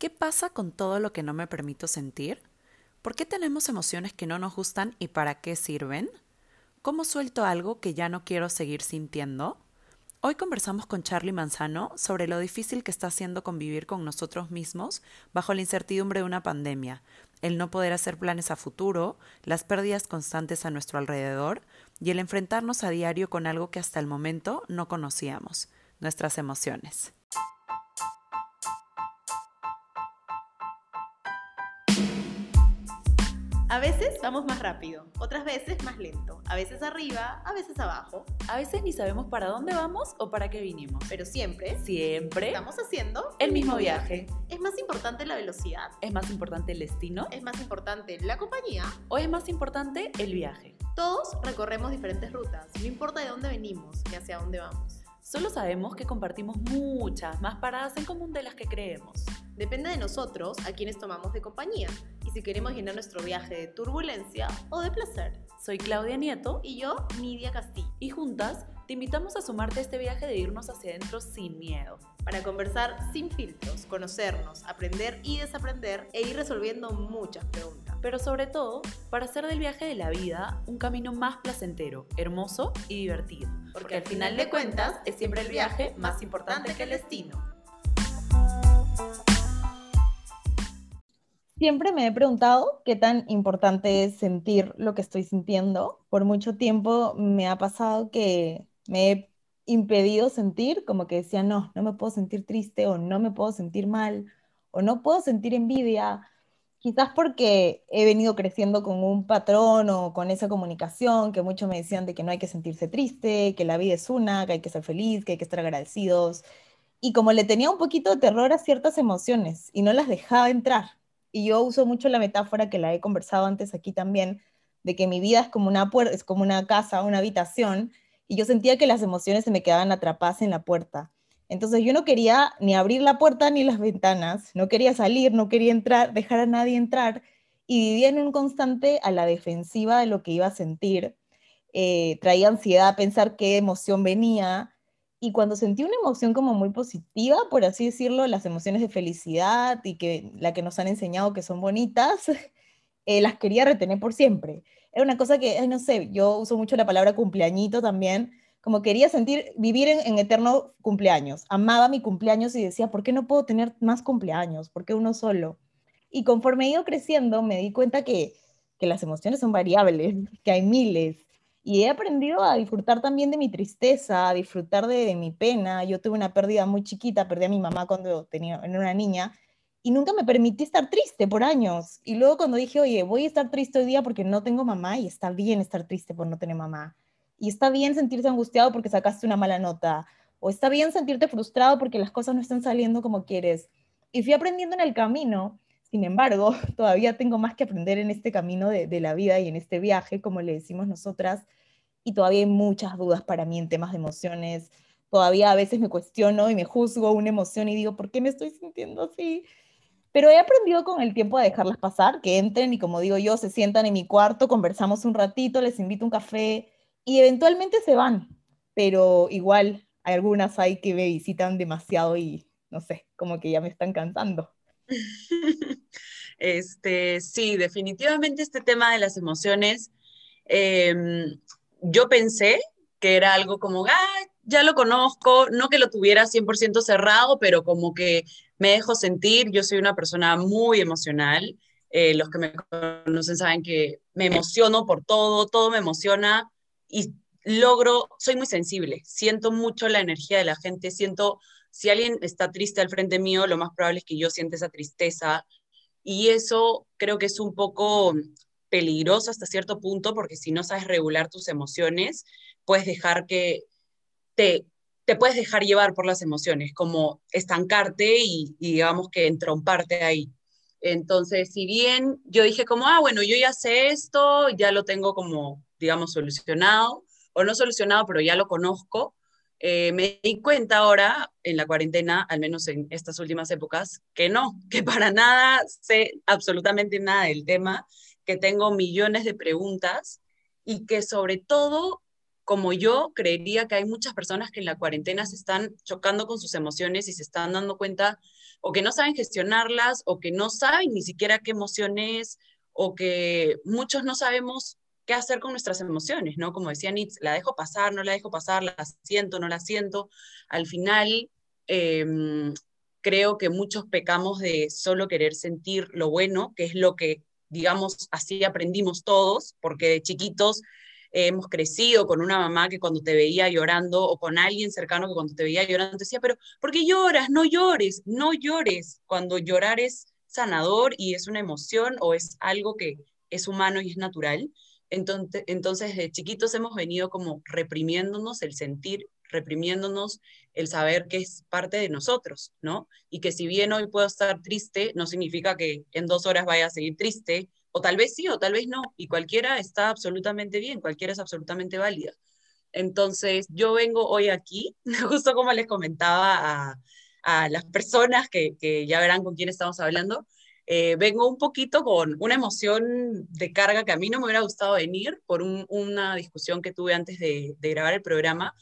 ¿Qué pasa con todo lo que no me permito sentir? ¿Por qué tenemos emociones que no nos gustan y para qué sirven? ¿Cómo suelto algo que ya no quiero seguir sintiendo? Hoy conversamos con Charlie Manzano sobre lo difícil que está haciendo convivir con nosotros mismos bajo la incertidumbre de una pandemia, el no poder hacer planes a futuro, las pérdidas constantes a nuestro alrededor y el enfrentarnos a diario con algo que hasta el momento no conocíamos, nuestras emociones. A veces vamos más rápido, otras veces más lento, a veces arriba, a veces abajo. A veces ni sabemos para dónde vamos o para qué vinimos. Pero siempre, Siempre estamos haciendo el mismo viaje. ¿Es más importante la velocidad? ¿Es más importante el destino? ¿Es más importante la compañía? ¿O es más importante el viaje? Todos recorremos diferentes rutas, no importa de dónde venimos ni hacia dónde vamos. Solo sabemos que compartimos muchas más paradas en común de las que creemos. Depende de nosotros a quienes tomamos de compañía y si queremos llenar nuestro viaje de turbulencia o de placer. Soy Claudia Nieto Y yo, Nidia Castillo, y juntas te invitamos a sumarte a este viaje de irnos hacia adentro sin miedo. para conversar sin filtros, conocernos, aprender y desaprender e ir resolviendo muchas preguntas. Pero sobre todo, para hacer del viaje de la vida un camino más placentero, hermoso y divertido. Porque al final de cuentas es siempre el viaje más importante que el destino. Siempre me he preguntado qué tan importante es sentir lo que estoy sintiendo. Por mucho tiempo me ha pasado que me he impedido sentir, como que decía, no, no me puedo sentir triste o no me puedo sentir mal o no puedo sentir envidia. Quizás porque he venido creciendo con un patrón o con esa comunicación que muchos me decían de que no hay que sentirse triste, que la vida es una, que hay que ser feliz, que hay que estar agradecidos. Y como le tenía un poquito de terror a ciertas emociones y no las dejaba entrar. Y yo uso mucho la metáfora que la he conversado antes aquí también, de que mi vida es como una puerta, es como una casa, una habitación, y yo sentía que las emociones se me quedaban atrapadas en la puerta. Entonces yo no quería ni abrir la puerta ni las ventanas, no quería salir, no quería entrar, dejar a nadie entrar, y vivía en un constante a la defensiva de lo que iba a sentir. Eh, traía ansiedad pensar qué emoción venía, y cuando sentí una emoción como muy positiva, por así decirlo, las emociones de felicidad y que la que nos han enseñado que son bonitas, eh, las quería retener por siempre. Era una cosa que, no sé, yo uso mucho la palabra cumpleañito también, como quería sentir, vivir en, en eterno cumpleaños. Amaba mi cumpleaños y decía, ¿por qué no puedo tener más cumpleaños? ¿Por qué uno solo? Y conforme he ido creciendo, me di cuenta que, que las emociones son variables, que hay miles. Y he aprendido a disfrutar también de mi tristeza, a disfrutar de, mi pena. Yo tuve una pérdida muy chiquita, perdí a mi mamá cuando tenía, era una niña, y nunca me permití estar triste por años. Y luego cuando dije, oye, voy a estar triste hoy día porque no tengo mamá, y está bien estar triste por no tener mamá. Y está bien sentirse angustiado porque sacaste una mala nota. O está bien sentirte frustrado porque las cosas no están saliendo como quieres. Y fui aprendiendo en el camino. Sin embargo, todavía tengo más que aprender en este camino de, de la vida y en este viaje, como le decimos nosotras. Y todavía hay muchas dudas para mí en temas de emociones. Todavía a veces me cuestiono y me juzgo una emoción y digo, ¿por qué me estoy sintiendo así? Pero he aprendido con el tiempo a dejarlas pasar, que entren y como digo yo, se sientan en mi cuarto, conversamos un ratito, les invito un café y eventualmente se van. Pero igual hay algunas hay que me visitan demasiado y no sé, como que ya me están cansando. Este, sí, definitivamente este tema de las emociones, em, yo pensé que era algo como, ah, ya lo conozco, no que lo tuviera 100% cerrado, pero como que me dejo sentir, yo soy una persona muy emocional, eh, los que me conocen saben que me emociono por todo, todo me emociona y logro, soy muy sensible, siento mucho la energía de la gente, siento, si alguien está triste al frente mío, lo más probable es que yo sienta esa tristeza y eso creo que es un poco peligroso hasta cierto punto porque si no sabes regular tus emociones, puedes dejar que te, te puedes dejar llevar por las emociones, como estancarte y, y digamos que entromparte ahí. Entonces, si bien yo dije como, ah, bueno, yo ya sé esto, ya lo tengo como, digamos, solucionado, o no solucionado, pero ya lo conozco, eh, me di cuenta ahora en la cuarentena, al menos en estas últimas épocas, que no, que para nada sé absolutamente nada del tema, que tengo millones de preguntas y que sobre todo como yo, creería que hay muchas personas que en la cuarentena se están chocando con sus emociones y se están dando cuenta o que no saben gestionarlas o que no saben ni siquiera qué emoción es o que muchos no sabemos qué hacer con nuestras emociones, ¿no? Como decía Nitz, la dejo pasar, no la dejo pasar, la siento, no la siento. Al final, em, creo que muchos pecamos de solo querer sentir lo bueno, que es lo que, digamos, así aprendimos todos, porque de chiquitos hemos crecido con una mamá que cuando te veía llorando o con alguien cercano que cuando te veía llorando te decía, pero ¿por qué lloras? No llores, no llores. Cuando llorar es sanador y es una emoción o es algo que es humano y es natural. Entonces, entonces de chiquitos hemos venido como reprimiéndonos el sentir, reprimiéndonos el saber que es parte de nosotros, ¿no? Y que si bien hoy puedo estar triste, no significa que en dos horas vaya a seguir triste, o tal vez sí, o tal vez no, y cualquiera está absolutamente bien, cualquiera es absolutamente válida. Entonces, yo vengo hoy aquí, justo como les comentaba a, a las personas que, que, ya verán con quién estamos hablando, eh, vengo un poquito con una emoción de carga que a mí no me hubiera gustado venir por un, una discusión que tuve antes de, de grabar el programa,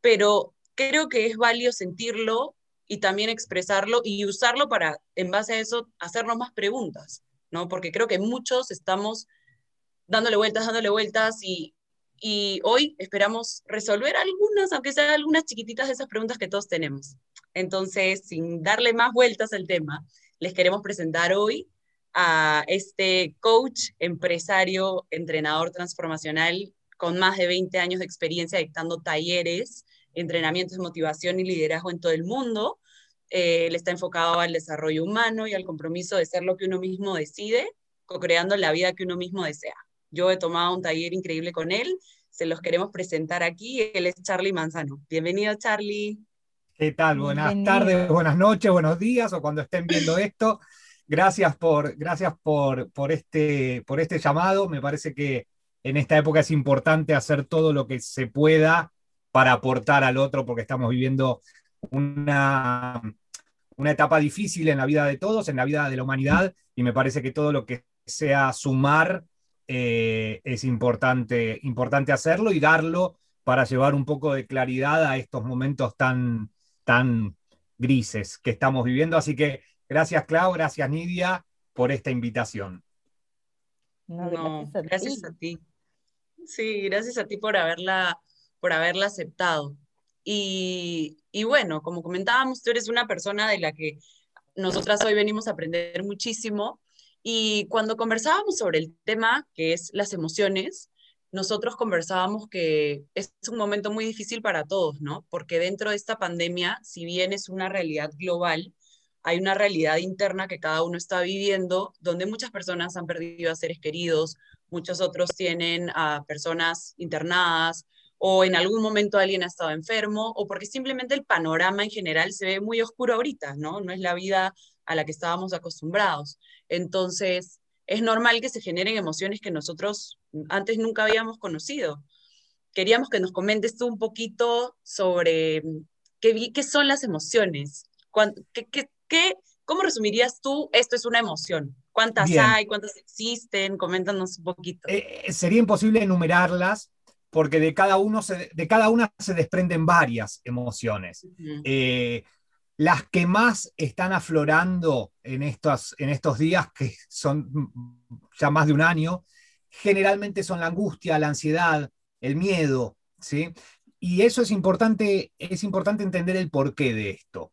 pero creo que es válido sentirlo y también expresarlo y usarlo para, en base a eso, hacernos más preguntas. ¿no? Porque creo que muchos estamos dándole vueltas, dándole vueltas y, y hoy esperamos resolver algunas, aunque sean algunas chiquititas de esas preguntas que todos tenemos. Entonces, sin darle más vueltas al tema, les queremos presentar hoy a este coach, empresario, entrenador transformacional con más de 20 años de experiencia dictando talleres, entrenamientos de motivación y liderazgo en todo el mundo, eh, él está enfocado al desarrollo humano y al compromiso de ser lo que uno mismo decide, co-creando la vida que uno mismo desea. Yo he tomado un taller increíble con él, se los queremos presentar aquí. Él es Charlie Manzano. Bienvenido, Charlie. ¿Qué tal? Buenas Bienvenido. tardes, buenas noches, buenos días o cuando estén viendo esto. Gracias por, gracias por, por, este, por este llamado. Me parece que en esta época es importante hacer todo lo que se pueda para aportar al otro, porque estamos viviendo una, una etapa difícil en la vida de todos, en la vida de la humanidad, y me parece que todo lo que sea sumar eh, es importante, importante hacerlo y darlo para llevar un poco de claridad a estos momentos tan, tan grises que estamos viviendo. Así que gracias, Clau, gracias, Nidia, por esta invitación. No, gracias, a, gracias ti. a ti. Sí, gracias a ti por haberla, por haberla aceptado. Y, y, bueno, como comentábamos, tú eres una persona de la que nosotras hoy venimos a aprender muchísimo. Y cuando conversábamos sobre el tema, que es las emociones, nosotros conversábamos que es un momento muy difícil para todos, ¿no? Porque dentro de esta pandemia, si bien es una realidad global, hay una realidad interna que cada uno está viviendo, donde muchas personas han perdido a seres queridos, muchos otros tienen a personas internadas, o en algún momento alguien ha estado enfermo, o porque simplemente el panorama en general se ve muy oscuro ahorita, ¿no? No es la vida a la que estábamos acostumbrados. Entonces, es normal que se generen emociones que nosotros antes nunca habíamos conocido. Queríamos que nos comentes tú un poquito sobre qué, qué son las emociones. Qué, qué, qué, ¿Cómo resumirías tú esto es una emoción? ¿Cuántas Bien. hay? ¿Cuántas existen? Coméntanos un poquito. Eh, sería imposible enumerarlas, porque de cada, uno se, de cada una se desprenden varias emociones. Uh -huh. eh, las que más están aflorando en estos, días, que son ya más de un año, generalmente son la angustia, la ansiedad, el miedo, ¿sí? Y eso es importante, es importante entender el porqué de esto.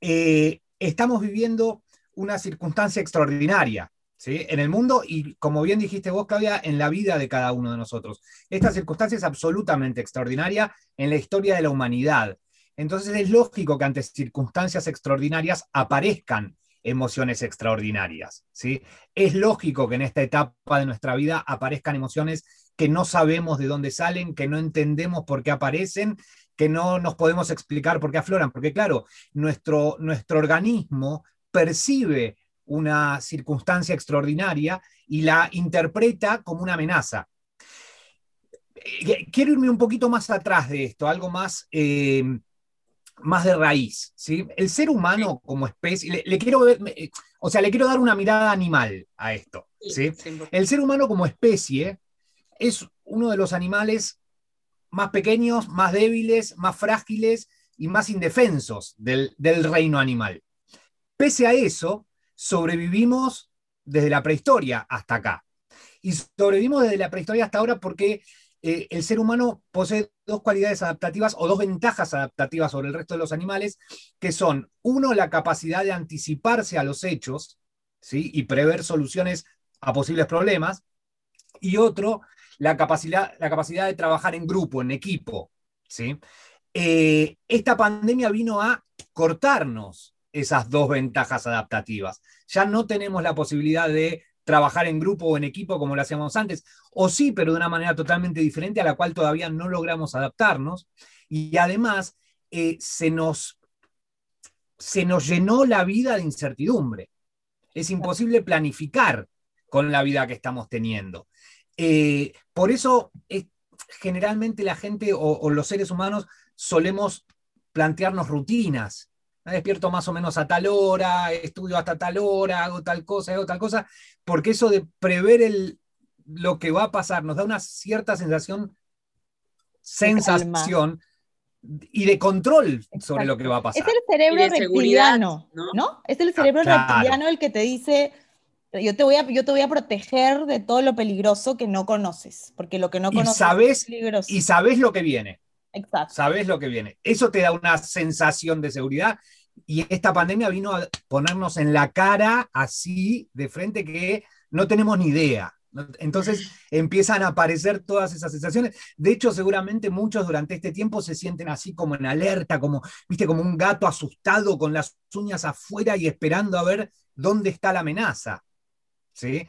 Eh, estamos viviendo una circunstancia extraordinaria, ¿sí? En el mundo y, como bien dijiste vos, Claudia, en la vida de cada uno de nosotros. Esta circunstancia es absolutamente extraordinaria en la historia de la humanidad. Entonces es lógico que ante circunstancias extraordinarias aparezcan emociones extraordinarias. ¿sí? Es lógico que en esta etapa de nuestra vida aparezcan emociones que no sabemos de dónde salen, que no entendemos por qué aparecen, que no nos podemos explicar por qué afloran, porque claro, nuestro, nuestro organismo percibe una circunstancia extraordinaria y la interpreta como una amenaza. Quiero irme un poquito más atrás de esto, algo más... Eh, más de raíz. ¿sí? El ser humano como especie, le, le, quiero ver, o sea, le quiero dar una mirada animal a esto. ¿sí? El ser humano como especie es uno de los animales más pequeños, más débiles, más frágiles y más indefensos del, reino animal. Pese a eso, sobrevivimos desde la prehistoria hasta acá. Y sobrevivimos desde la prehistoria hasta ahora porque eh, el ser humano posee dos cualidades adaptativas o dos ventajas adaptativas sobre el resto de los animales, que son, uno, la capacidad de anticiparse a los hechos ¿sí? y prever soluciones a posibles problemas, y otro, la capacidad, la capacidad de trabajar en grupo, en equipo. ¿sí? Eh, esta pandemia vino a cortarnos esas dos ventajas adaptativas. Ya no tenemos la posibilidad de trabajar en grupo o en equipo como lo hacíamos antes, o sí, pero de una manera totalmente diferente a la cual todavía no logramos adaptarnos. Y además eh, se, nos, se nos llenó la vida de incertidumbre. Es imposible planificar con la vida que estamos teniendo. Eh, por eso, generalmente la gente o, los seres humanos solemos plantearnos rutinas. Me despierto más o menos a tal hora, estudio hasta tal hora, hago tal cosa, hago tal cosa, porque eso de prever el, lo que va a pasar nos da una cierta sensación, sensación y de control sobre lo que va a pasar. Es el cerebro reptiliano, ¿no? Es el cerebro reptiliano el que te dice, yo te, voy a, yo te voy a proteger de todo lo peligroso que no conoces, porque lo que no conoces sabes, es peligroso. Y sabes lo que viene. Exacto. Sabes lo que viene. Eso te da una sensación de seguridad y esta pandemia vino a ponernos en la cara así de frente que no tenemos ni idea. Entonces empiezan a aparecer todas esas sensaciones. De hecho, seguramente muchos durante este tiempo se sienten así como en alerta, como, viste, como un gato asustado con las uñas afuera y esperando a ver dónde está la amenaza. ¿sí?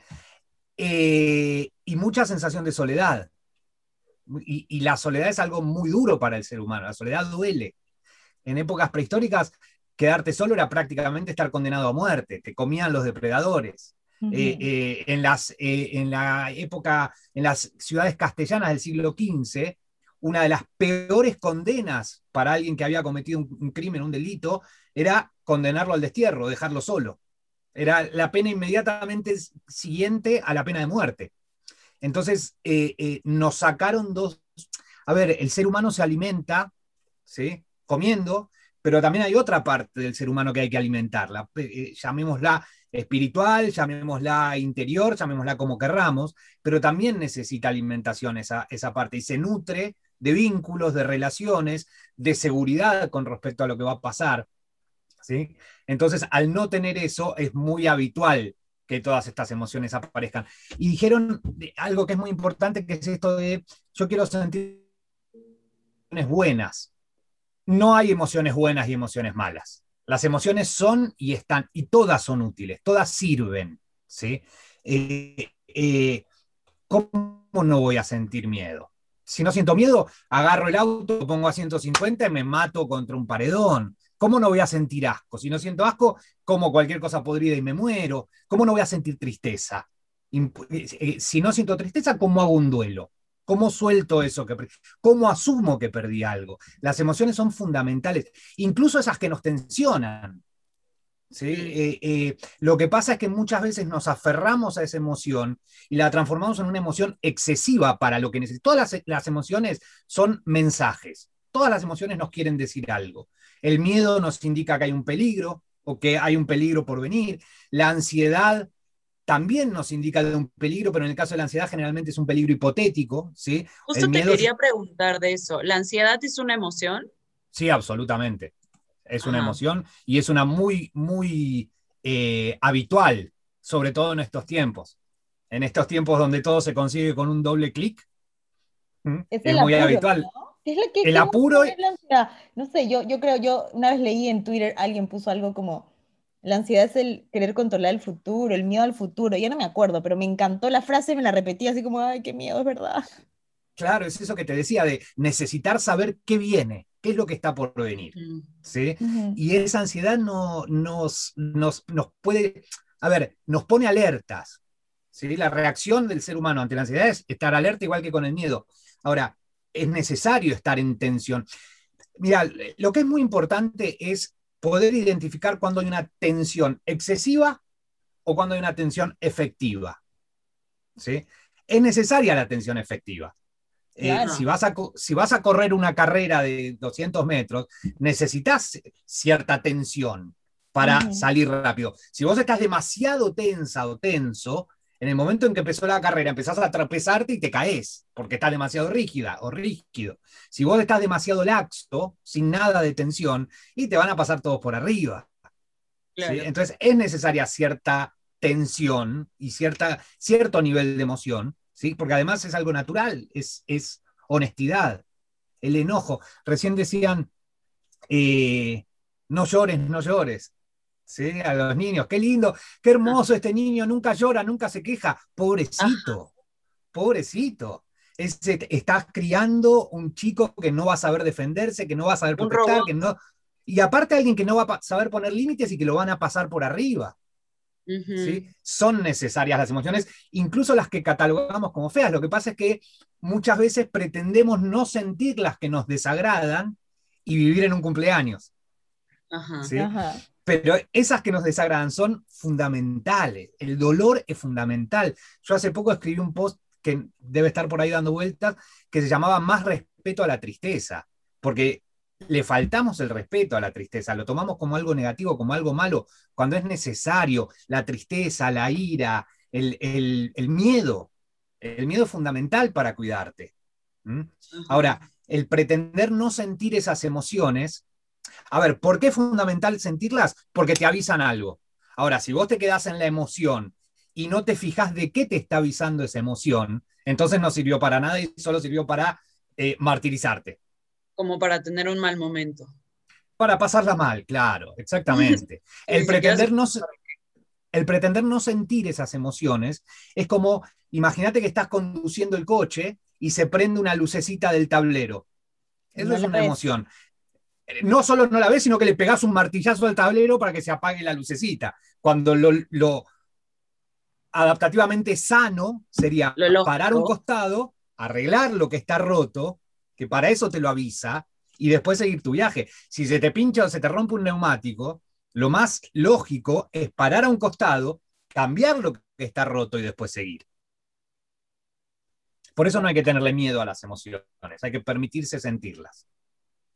Eh, y mucha sensación de soledad. Y, la soledad es algo muy duro para el ser humano, la soledad duele. En épocas prehistóricas, quedarte solo era prácticamente estar condenado a muerte, te comían los depredadores. Eh, eh, en, las, en la época, en las ciudades castellanas del siglo XV, una de las peores condenas para alguien que había cometido un crimen, un delito, era condenarlo al destierro, dejarlo solo. Era la pena inmediatamente siguiente a la pena de muerte. Entonces, eh, eh, nos sacaron dos... A ver, el ser humano se alimenta, ¿sí? Comiendo, pero también hay otra parte del ser humano que hay que alimentarla. Eh, llamémosla espiritual, llamémosla interior, llamémosla como querramos, pero también necesita alimentación esa, esa parte y se nutre de vínculos, de relaciones, de seguridad con respecto a lo que va a pasar. ¿sí? Entonces, al no tener eso, es muy habitual que todas estas emociones aparezcan. Y dijeron algo que es muy importante, que es esto de, yo quiero sentir buenas. No hay emociones buenas y emociones malas. Las emociones son y están, y todas son útiles, todas sirven. Eh, eh, ¿Cómo no voy a sentir miedo? Si no siento miedo, agarro el auto, pongo a 150 y me mato contra un paredón. ¿Cómo no voy a sentir asco? Si no siento asco, como cualquier cosa podrida y me muero. ¿Cómo no voy a sentir tristeza? Eh, si no siento tristeza, ¿cómo hago un duelo? ¿Cómo suelto eso? Que ¿Cómo asumo que perdí algo? Las emociones son fundamentales, incluso esas que nos tensionan. ¿sí? Eh, lo que pasa es que muchas veces nos aferramos a esa emoción y la transformamos en una emoción excesiva para lo que necesitamos. Todas las emociones son mensajes. Todas las emociones nos quieren decir algo. El miedo nos indica que hay un peligro o que hay un peligro por venir. La ansiedad también nos indica de un peligro, pero en el caso de la ansiedad generalmente es un peligro hipotético, ¿sí? Justo te quería preguntar de eso. ¿La ansiedad es una emoción? Sí, absolutamente. Es una emoción y es una muy, muy eh, habitual, sobre todo en estos tiempos. En estos tiempos donde todo se consigue con un doble clic, es, muy habitual el apuro. No sé, yo, yo creo, yo una vez leí en Twitter, alguien puso algo como, la ansiedad es el querer controlar el futuro, el miedo al futuro. Ya no me acuerdo, pero me encantó la frase, me la repetí así como, ay, qué miedo, es verdad. Claro, es eso que te decía de necesitar saber qué viene, qué es lo que está por venir. ¿sí? Y esa ansiedad no, nos, nos, nos puede, a ver, nos pone alertas. ¿sí? La reacción del ser humano ante la ansiedad es estar alerta igual que con el miedo. Ahora, es necesario estar en tensión. Mira, lo que es muy importante es poder identificar cuando hay una tensión excesiva o cuando hay una tensión efectiva. ¿sí? Es necesaria la tensión efectiva. Eh, si, vas a, si vas a correr una carrera de 200 metros, necesitas cierta tensión para salir rápido. Si vos estás demasiado tensa o tenso, en el momento en que empezó la carrera, empezás a tropezarte y te caes, porque estás demasiado rígida o rígido. Si vos estás demasiado laxo, sin nada de tensión, y te van a pasar todos por arriba. Entonces es necesaria cierta tensión y cierta, cierto nivel de emoción, ¿sí? porque además es algo natural, es, es honestidad, el enojo. Recién decían, eh, no llores, no llores. ¿Sí? A los niños, qué lindo, qué hermoso este niño, nunca llora, nunca se queja. Pobrecito, pobrecito. estás criando un chico que no va a saber defenderse, que no va a saber protestar, que no. Y aparte alguien que no va a saber poner límites y que lo van a pasar por arriba. Son necesarias las emociones, incluso las que catalogamos como feas. Lo que pasa es que muchas veces pretendemos no sentir las que nos desagradan y vivir en un cumpleaños. Pero esas que nos desagradan son fundamentales. El dolor es fundamental. Yo hace poco escribí un post que debe estar por ahí dando vueltas, que se llamaba Más respeto a la tristeza, porque le faltamos el respeto a la tristeza, lo tomamos como algo negativo, como algo malo, cuando es necesario, la tristeza, la ira, el, miedo, el miedo es fundamental para cuidarte. Ahora, el pretender no sentir esas emociones, a ver, ¿por qué es fundamental sentirlas? Porque te avisan algo. Ahora, si vos te quedás en la emoción y no te fijas de qué te está avisando esa emoción, entonces no sirvió para nada y solo sirvió para eh, martirizarte como para tener un mal momento. Para pasarla mal, claro, exactamente. el, pretender no, el pretender no sentir esas emociones es como, imagínate que estás conduciendo el coche y se prende una lucecita del tablero. Eso es una emoción. No solo no la ves, sino que le pegas un martillazo al tablero para que se apague la lucecita. Cuando lo, lo adaptativamente sano sería parar un costado, arreglar lo que está roto que para eso te lo avisa, y después seguir tu viaje. Si se te pincha o se te rompe un neumático, lo más lógico es parar a un costado, cambiar lo que está roto y después seguir. Por eso no hay que tenerle miedo a las emociones, hay que permitirse sentirlas.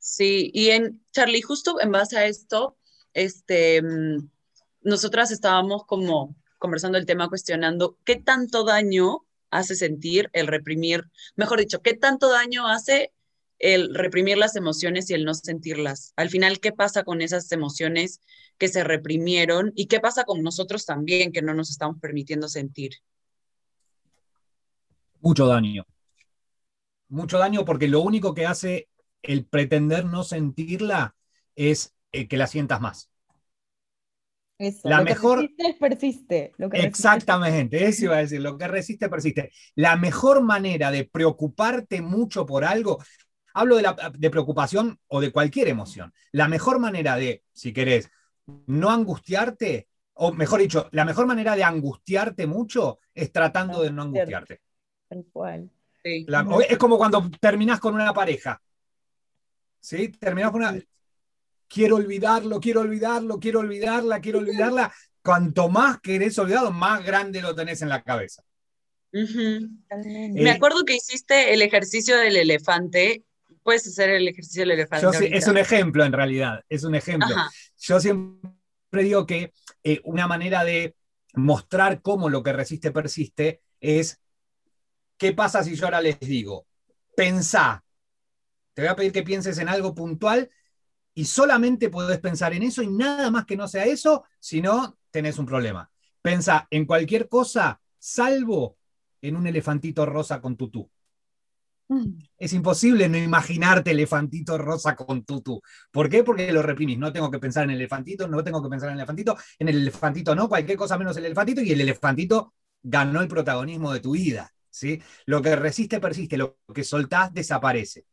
Sí, y en Charlie, justo en base a esto, este, mm, nosotras estábamos como conversando el tema, cuestionando qué tanto daño hace sentir el reprimir, mejor dicho, qué tanto daño hace el reprimir las emociones y el no sentirlas. Al final, ¿qué pasa con esas emociones que se reprimieron y qué pasa con nosotros también que no nos estamos permitiendo sentir? Mucho daño. Mucho daño porque lo único que hace el pretender no sentirla es eh, que la sientas más la mejor. resiste, persiste. exactamente, eso iba a decir. Lo que resiste, persiste. La mejor manera de preocuparte mucho por algo, hablo de, la, de preocupación o de cualquier emoción. La mejor manera de, si querés, no angustiarte, o mejor dicho, la mejor manera de angustiarte mucho es tratando de no angustiarte. Tal cual. es como cuando terminás con una pareja. ¿Sí? Terminás con una quiero olvidarlo, quiero olvidarlo, quiero olvidarla, quiero olvidarla. Cuanto más querés olvidado, más grande lo tenés en la cabeza. Me acuerdo que hiciste el ejercicio del elefante. Puedes hacer el ejercicio del elefante. es un ejemplo, en realidad. Es un ejemplo. Yo siempre digo que eh, una manera de mostrar cómo lo que resiste persiste es ¿qué pasa si yo ahora les digo? Pensá. Te voy a pedir que pienses en algo puntual y solamente podés pensar en eso y nada más que no sea eso, si no, tenés un problema. Pensa en cualquier cosa, salvo en un elefantito rosa con tutú. Mm. Es imposible no imaginarte elefantito rosa con tutú. ¿Por qué? Porque lo reprimís. No tengo que pensar en el elefantito, no tengo que pensar en el elefantito, en el elefantito no, cualquier cosa menos el elefantito, y el elefantito ganó el protagonismo de tu vida. ¿sí? Lo que resiste persiste, lo que soltás desaparece.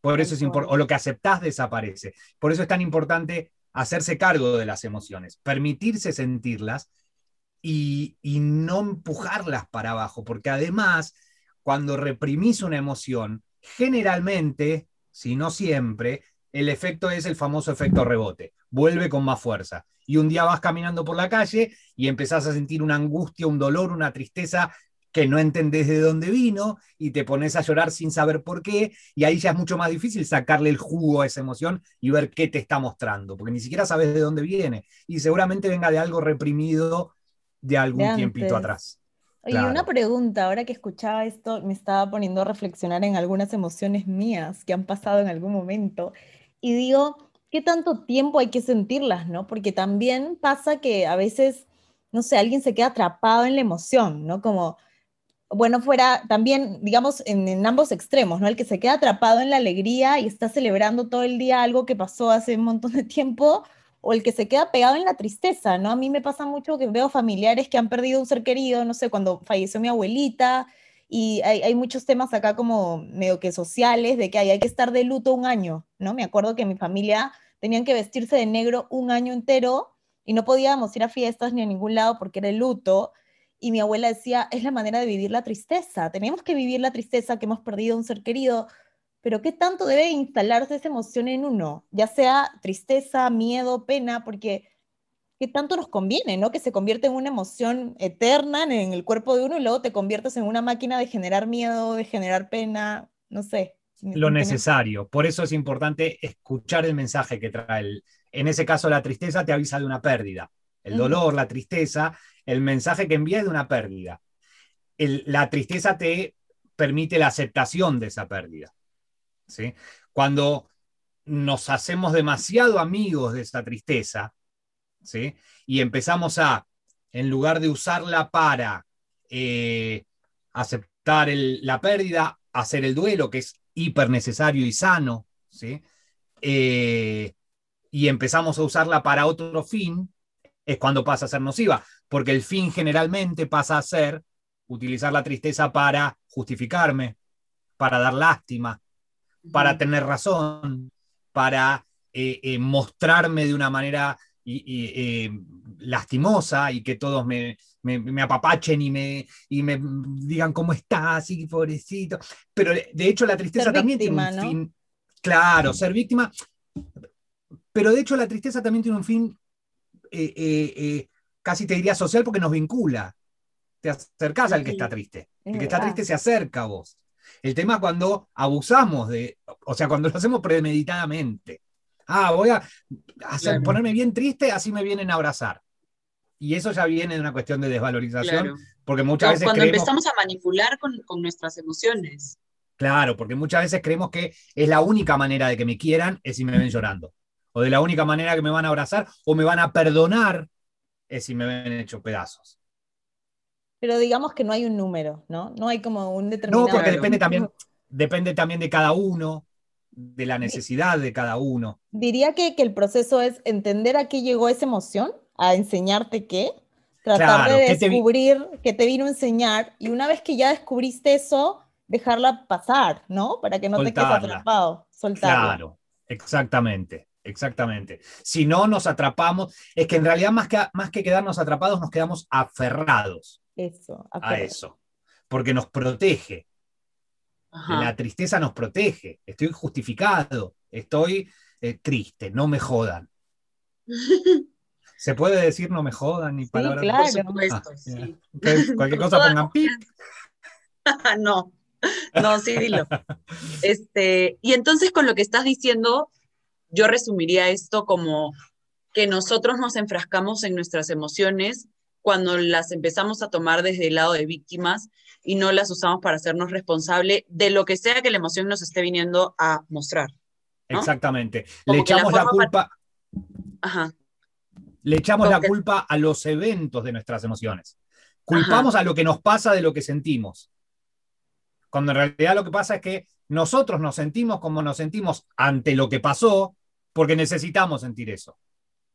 Por eso es o lo que aceptás desaparece. Por eso es tan importante hacerse cargo de las emociones, permitirse sentirlas y, no empujarlas para abajo, porque además, cuando reprimís una emoción, generalmente, si no siempre, el efecto es el famoso efecto rebote, vuelve con más fuerza. Y un día vas caminando por la calle y empezás a sentir una angustia, un dolor, una tristeza que no entendés de dónde vino y te pones a llorar sin saber por qué, y ahí ya es mucho más difícil sacarle el jugo a esa emoción y ver qué te está mostrando, porque ni siquiera sabes de dónde viene, y seguramente venga de algo reprimido de algún tiempito atrás. Oye, una pregunta, ahora que escuchaba esto, me estaba poniendo a reflexionar en algunas emociones mías que han pasado en algún momento, y digo, ¿qué tanto tiempo hay que sentirlas, no? Porque también pasa que a veces, no sé, alguien se queda atrapado en la emoción, ¿no? Como bueno, fuera también, digamos, en, ambos extremos, ¿no? El que se queda atrapado en la alegría y está celebrando todo el día algo que pasó hace un montón de tiempo, o el que se queda pegado en la tristeza, ¿no? A mí me pasa mucho que veo familiares que han perdido un ser querido, no sé, cuando falleció mi abuelita, y hay, muchos temas acá como medio que sociales, de que hay, hay que estar de luto un año, ¿no? Me acuerdo que mi familia tenían que vestirse de negro un año entero y no podíamos ir a fiestas ni a ningún lado porque era el luto y mi abuela decía, es la manera de vivir la tristeza, tenemos que vivir la tristeza que hemos perdido un ser querido, pero ¿qué tanto debe instalarse esa emoción en uno? Ya sea tristeza, miedo, pena, porque ¿qué tanto nos conviene, no? Que se convierte en una emoción eterna en el cuerpo de uno y luego te conviertes en una máquina de generar miedo, de generar pena, no sé. Lo necesario. Por eso es importante escuchar el mensaje que trae. El, en ese caso, la tristeza te avisa de una pérdida. El dolor, la tristeza el mensaje que envía es de una pérdida. la tristeza te permite la aceptación de esa pérdida. ¿sí? Cuando nos hacemos demasiado amigos de esa tristeza ¿sí? y empezamos a, en lugar de usarla para eh, aceptar la pérdida, hacer el duelo, que es hiper necesario y sano, ¿sí? Eh, y empezamos a usarla para otro fin, es cuando pasa a ser nociva porque el fin generalmente pasa a ser utilizar la tristeza para justificarme, para dar lástima, para tener razón, para eh, eh, mostrarme de una manera eh, lastimosa y que todos me, apapachen y me, y me digan cómo estás, y pobrecito. Pero de hecho la tristeza también tiene un fin. Claro, ser víctima. Pero de hecho la tristeza también tiene un fin casi te diría social porque nos vincula. Te acercas al que está triste. El que está triste se acerca a vos. El tema es cuando abusamos de, o sea, cuando lo hacemos premeditadamente. Ah, voy a hacer, ponerme bien triste, así me vienen a abrazar. Y eso ya viene de una cuestión de desvalorización, porque muchas veces... Cuando empezamos a manipular con, con nuestras emociones. Claro, porque muchas veces creemos que es la única manera de que me quieran es si me ven llorando. O de la única manera que me van a abrazar o me van a perdonar es si me ven hecho pedazos. Pero digamos que no hay un número, ¿no? No hay como un determinado. No, porque depende también, depende también de cada uno, de la necesidad de cada uno. Diría que, el proceso es entender a qué llegó esa emoción, a enseñarte qué, tratar de descubrir qué te vino a enseñar, y una vez que ya descubriste eso, dejarla pasar, ¿no? Para que no te quedes atrapado, soltarla. Claro, exactamente. Exactamente. Si no nos atrapamos, es que en realidad más que, más que quedarnos atrapados, nos quedamos aferrados eso, a eso, porque nos protege. La tristeza nos protege. Estoy justificado, estoy eh, triste, no me jodan. ¿Se puede decir no me jodan ni palabras? Claro. Ah, cualquier cosa pongan pip. no, no, sí, dilo. Este, y entonces con lo que estás diciendo, yo resumiría esto como que nosotros nos enfrascamos en nuestras emociones cuando las empezamos a tomar desde el lado de víctimas y no las usamos para hacernos responsable de lo que sea que la emoción nos esté viniendo a mostrar. Exactamente. Le echamos la, culpa. Le echamos la culpa a los eventos de nuestras emociones. Culpamos a lo que nos pasa de lo que sentimos. Cuando en realidad lo que pasa es que nosotros nos sentimos como nos sentimos ante lo que pasó, porque necesitamos sentir eso.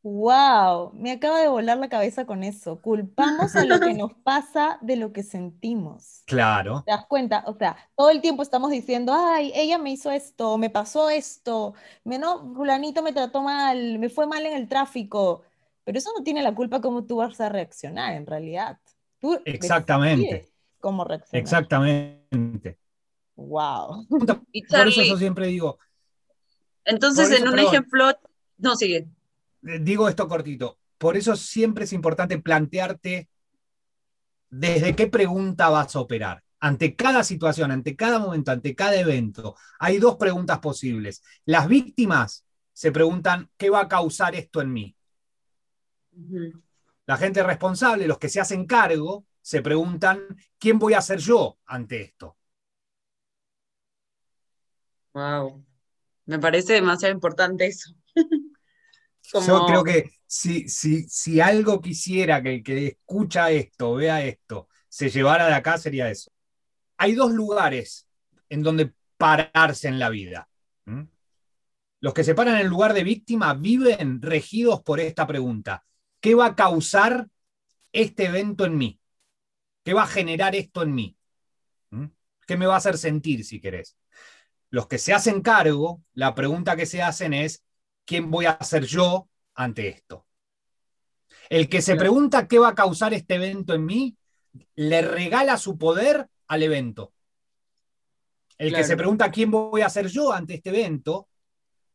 Wow, me acaba de volar la cabeza con eso. Culpamos a lo que nos pasa de lo que sentimos. Claro. ¿Te das cuenta? O sea, todo el tiempo estamos diciendo, ay, ella me hizo esto, me pasó esto, me no, fulanito me trató mal, me fue mal en el tráfico. Pero eso no tiene la culpa cómo tú vas a reaccionar en realidad. Tú Exactamente. Cómo reaccionar. Exactamente. Wow. Por eso yo siempre digo. Entonces, en un ejemplo, no sigue. Eh, digo esto cortito. Por eso siempre es importante plantearte desde qué pregunta vas a operar. Ante cada situación, ante cada momento, ante cada evento, hay dos preguntas posibles. Las víctimas se preguntan, ¿qué va a causar esto en mí? La gente responsable, los que se hacen cargo, se preguntan, ¿quién voy a ser yo ante esto? Wow, me parece demasiado importante eso. Yo creo que si, si, si algo quisiera que el que escucha esto, vea esto, se llevara de acá, sería eso. Hay dos lugares en donde pararse en la vida. Los que se paran en el lugar de víctima viven regidos por esta pregunta. ¿Qué va a causar este evento en mí? ¿Qué va a generar esto en mí? ¿Qué me va a hacer sentir, si querés? Los que se hacen cargo, la pregunta que se hacen es, ¿quién voy a ser yo ante esto? El que se pregunta qué va a causar este evento en mí, le regala su poder al evento. El que se pregunta quién voy a ser yo ante este evento,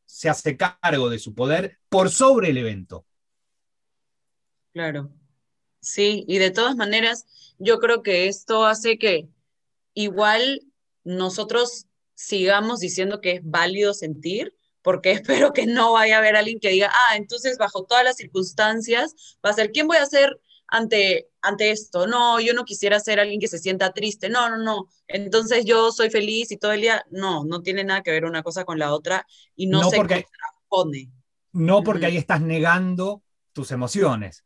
se hace cargo de su poder por sobre el evento. Claro. Sí, y de todas maneras, yo creo que esto hace que igual nosotros sigamos diciendo que es válido sentir, porque espero que no vaya a haber alguien que diga, ah, entonces bajo todas las circunstancias va a ser, ¿quién voy a ser ante, ante esto? No, yo no quisiera ser alguien que se sienta triste, no, no, no, entonces yo soy feliz y todo el día, no, no tiene nada que ver una cosa con la otra y no, se porque, No porque ahí estás negando tus emociones.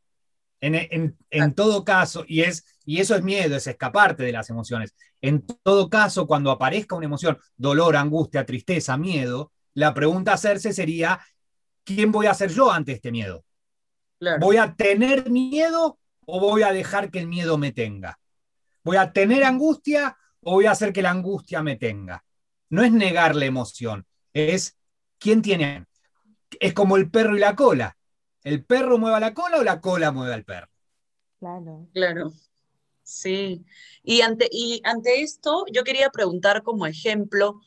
En, en, todo caso, y, es, y eso es miedo, es escaparte de las emociones. En todo caso, cuando aparezca una emoción, dolor, angustia, tristeza, miedo, la pregunta a hacerse sería, ¿quién voy a ser yo ante este miedo? ¿Voy a tener miedo o voy a dejar que el miedo me tenga? ¿Voy a tener angustia o voy a hacer que la angustia me tenga? No es negar la emoción, es quién tiene. Es como el perro y la cola. ¿El perro mueva la cola o la cola mueve al perro? Claro. Claro. Sí. Y ante, y ante esto, yo quería preguntar como ejemplo,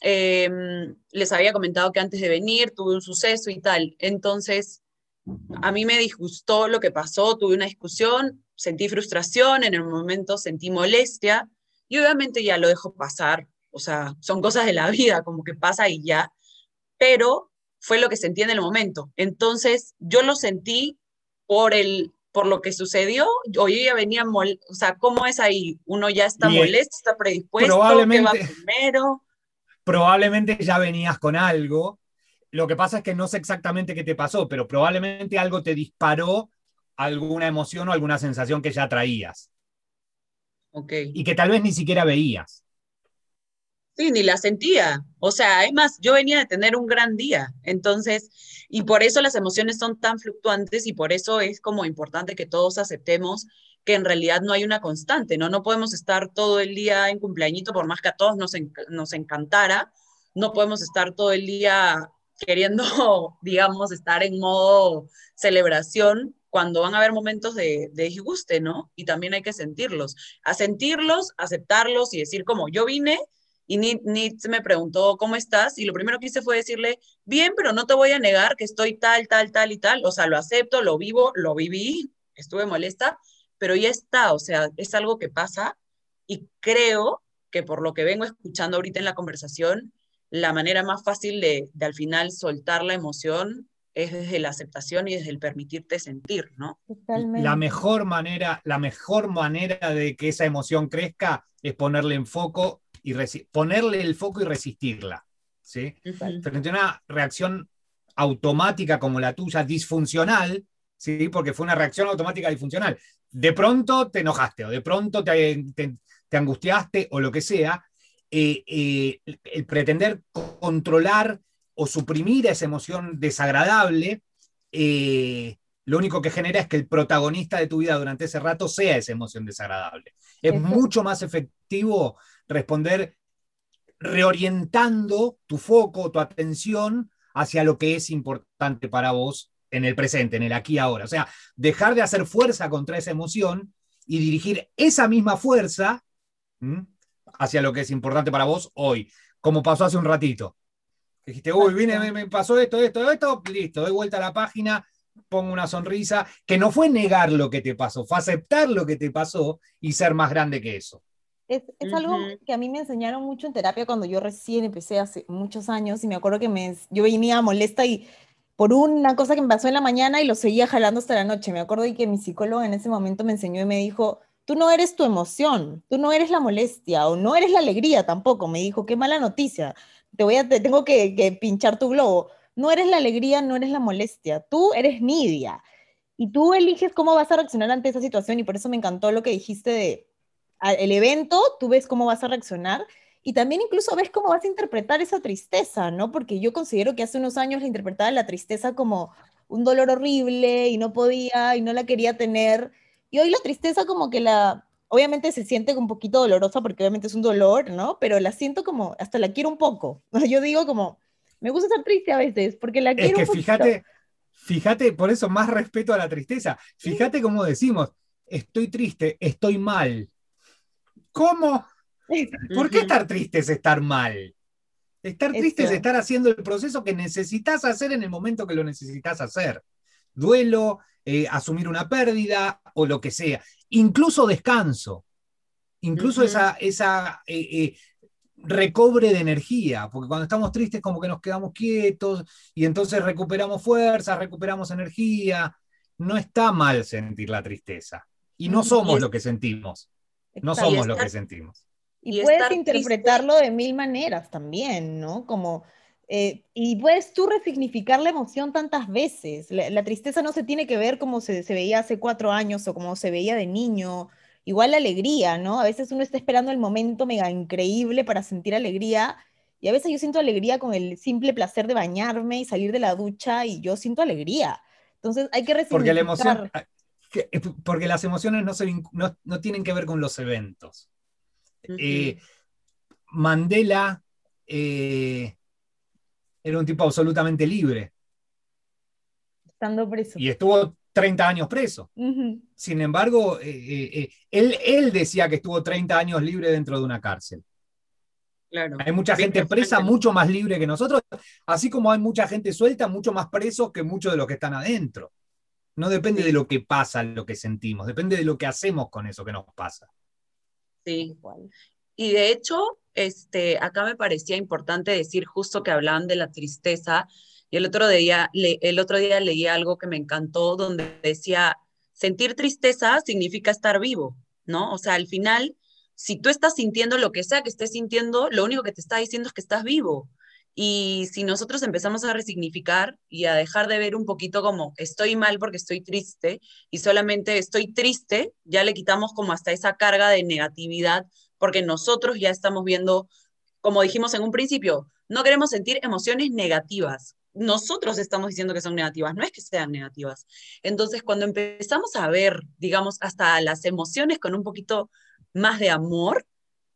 em, les había comentado que antes de venir tuve un suceso y tal. Entonces, a mí me disgustó lo que pasó, tuve una discusión, sentí frustración, en el momento sentí molestia y obviamente ya lo dejo pasar. O sea, son cosas de la vida, como que pasa y ya. Pero fue lo que sentí en el momento. Entonces, yo lo sentí por el por lo que sucedió, o yo ya venía, o sea, ¿cómo es ahí? Uno ya está molesto, está predispuesto, probablemente, ¿qué va primero? Probablemente ya venías con algo. Lo que pasa es que no sé exactamente qué te pasó, pero probablemente algo te disparó alguna emoción o alguna sensación que ya traías. Ok. Y que tal vez ni siquiera veías. Sí, ni la sentía. O sea, además, yo venía de tener un gran día. Entonces, y por eso las emociones son tan fluctuantes y por eso es como importante que todos aceptemos que en realidad no hay una constante, ¿no? No podemos estar todo el día en cumpleañito, por más que a todos nos, nos encantara. No podemos estar todo el día queriendo, digamos, estar en modo celebración cuando van a haber momentos de, de, ¿no? Y también hay que sentirlos. A sentirlos, aceptarlos y decir como yo vine y Nitz me preguntó, ¿cómo estás? Y lo primero que hice fue decirle, bien, pero no te voy a negar que estoy tal, tal, tal y tal. O sea, lo acepto, lo vivo, lo viví, estuve molesta, pero ya está. O sea, es algo que pasa y creo que por lo que vengo escuchando ahorita en la conversación, la manera más fácil de, de al final soltar la emoción es desde la aceptación y desde el permitirte sentir, ¿no? La mejor manera, la mejor manera de que esa emoción crezca es ponerle en foco y ponerle el foco y resistirla. ¿sí? Frente a una reacción automática como la tuya, disfuncional, ¿sí? porque fue una reacción automática disfuncional. De pronto te enojaste o de pronto te, te, angustiaste o lo que sea. Eh, eh, el pretender controlar o suprimir esa emoción desagradable, eh, lo único que genera es que el protagonista de tu vida durante ese rato sea esa emoción desagradable. Es mucho más efectivo responder reorientando tu foco, tu atención hacia lo que es importante para vos en el presente, en el aquí y ahora. O sea, dejar de hacer fuerza contra esa emoción y dirigir esa misma fuerza hacia lo que es importante para vos hoy, como pasó hace un ratito. Dijiste, uy, vine, me, pasó esto, esto, esto, listo, doy vuelta a la página, pongo una sonrisa, que no fue negar lo que te pasó, fue aceptar lo que te pasó y ser más grande que eso. Es, es algo que a mí me enseñaron mucho en terapia cuando yo recién empecé hace muchos años y me acuerdo que me, yo venía molesta y por una cosa que me pasó en la mañana y lo seguía jalando hasta la noche. Me acuerdo y que mi psicólogo en ese momento me enseñó y me dijo, tú no eres tu emoción, tú no eres la molestia o no eres la alegría tampoco. Me dijo, qué mala noticia, te, voy a, te tengo que, que pinchar tu globo. No eres la alegría, no eres la molestia, tú eres Nidia. Y tú eliges cómo vas a reaccionar ante esa situación y por eso me encantó lo que dijiste de el evento, tú ves cómo vas a reaccionar y también incluso ves cómo vas a interpretar esa tristeza, ¿no? Porque yo considero que hace unos años la interpretaba la tristeza como un dolor horrible y no podía y no la quería tener. Y hoy la tristeza como que la, obviamente se siente un poquito dolorosa porque obviamente es un dolor, ¿no? Pero la siento como, hasta la quiero un poco. Yo digo como, me gusta estar triste a veces porque la quiero es que fíjate, fíjate, por eso más respeto a la tristeza. Fíjate cómo decimos, estoy triste, estoy mal. ¿Cómo? ¿Por qué estar triste es estar mal? Estar triste es estar haciendo el proceso que necesitas hacer en el momento que lo necesitas hacer. Duelo, eh, asumir una pérdida o lo que sea. Incluso descanso. Incluso esa, esa eh, eh, recobre de energía, porque cuando estamos tristes como que nos quedamos quietos y entonces recuperamos fuerza, recuperamos energía. No está mal sentir la tristeza. Y no somos lo que sentimos. No somos lo que sentimos. Y, puedes interpretarlo de mil maneras también, ¿no? Como, eh, y puedes tú resignificar la emoción tantas veces. La, tristeza no se tiene que ver como se, se, veía hace cuatro años o como se veía de niño. Igual la alegría, ¿no? A veces uno está esperando el momento mega increíble para sentir alegría. Y a veces yo siento alegría con el simple placer de bañarme y salir de la ducha y yo siento alegría. Entonces hay que resignificar. Porque la emoción, porque las emociones no, no, tienen que ver con los eventos. Eh, Mandela eh, era un tipo absolutamente libre. Estando preso. Y estuvo 30 años preso. Sin embargo, eh, él, él, decía que estuvo 30 años libre dentro de una cárcel. Claro. Hay mucha gente presa mucho más libre que nosotros, así como hay mucha gente suelta, mucho más presos que muchos de los que están adentro. No depende de lo que pasa, lo que sentimos, depende de lo que hacemos con eso que nos pasa. Sí. Y de hecho, este, acá me parecía importante decir justo que hablaban de la tristeza. Y el otro día, el otro día leí algo que me encantó, donde decía, sentir tristeza significa estar vivo, ¿no? O sea, al final, si tú estás sintiendo lo que sea que estés sintiendo, lo único que te está diciendo es que estás vivo. Y si nosotros empezamos a resignificar y a dejar de ver un poquito como estoy mal porque estoy triste y solamente estoy triste, ya le quitamos como hasta esa carga de negatividad porque nosotros ya estamos viendo, como dijimos en un principio, no queremos sentir emociones negativas. Nosotros estamos diciendo que son negativas, no es que sean negativas. Entonces, cuando empezamos a ver, digamos, hasta las emociones con un poquito más de amor,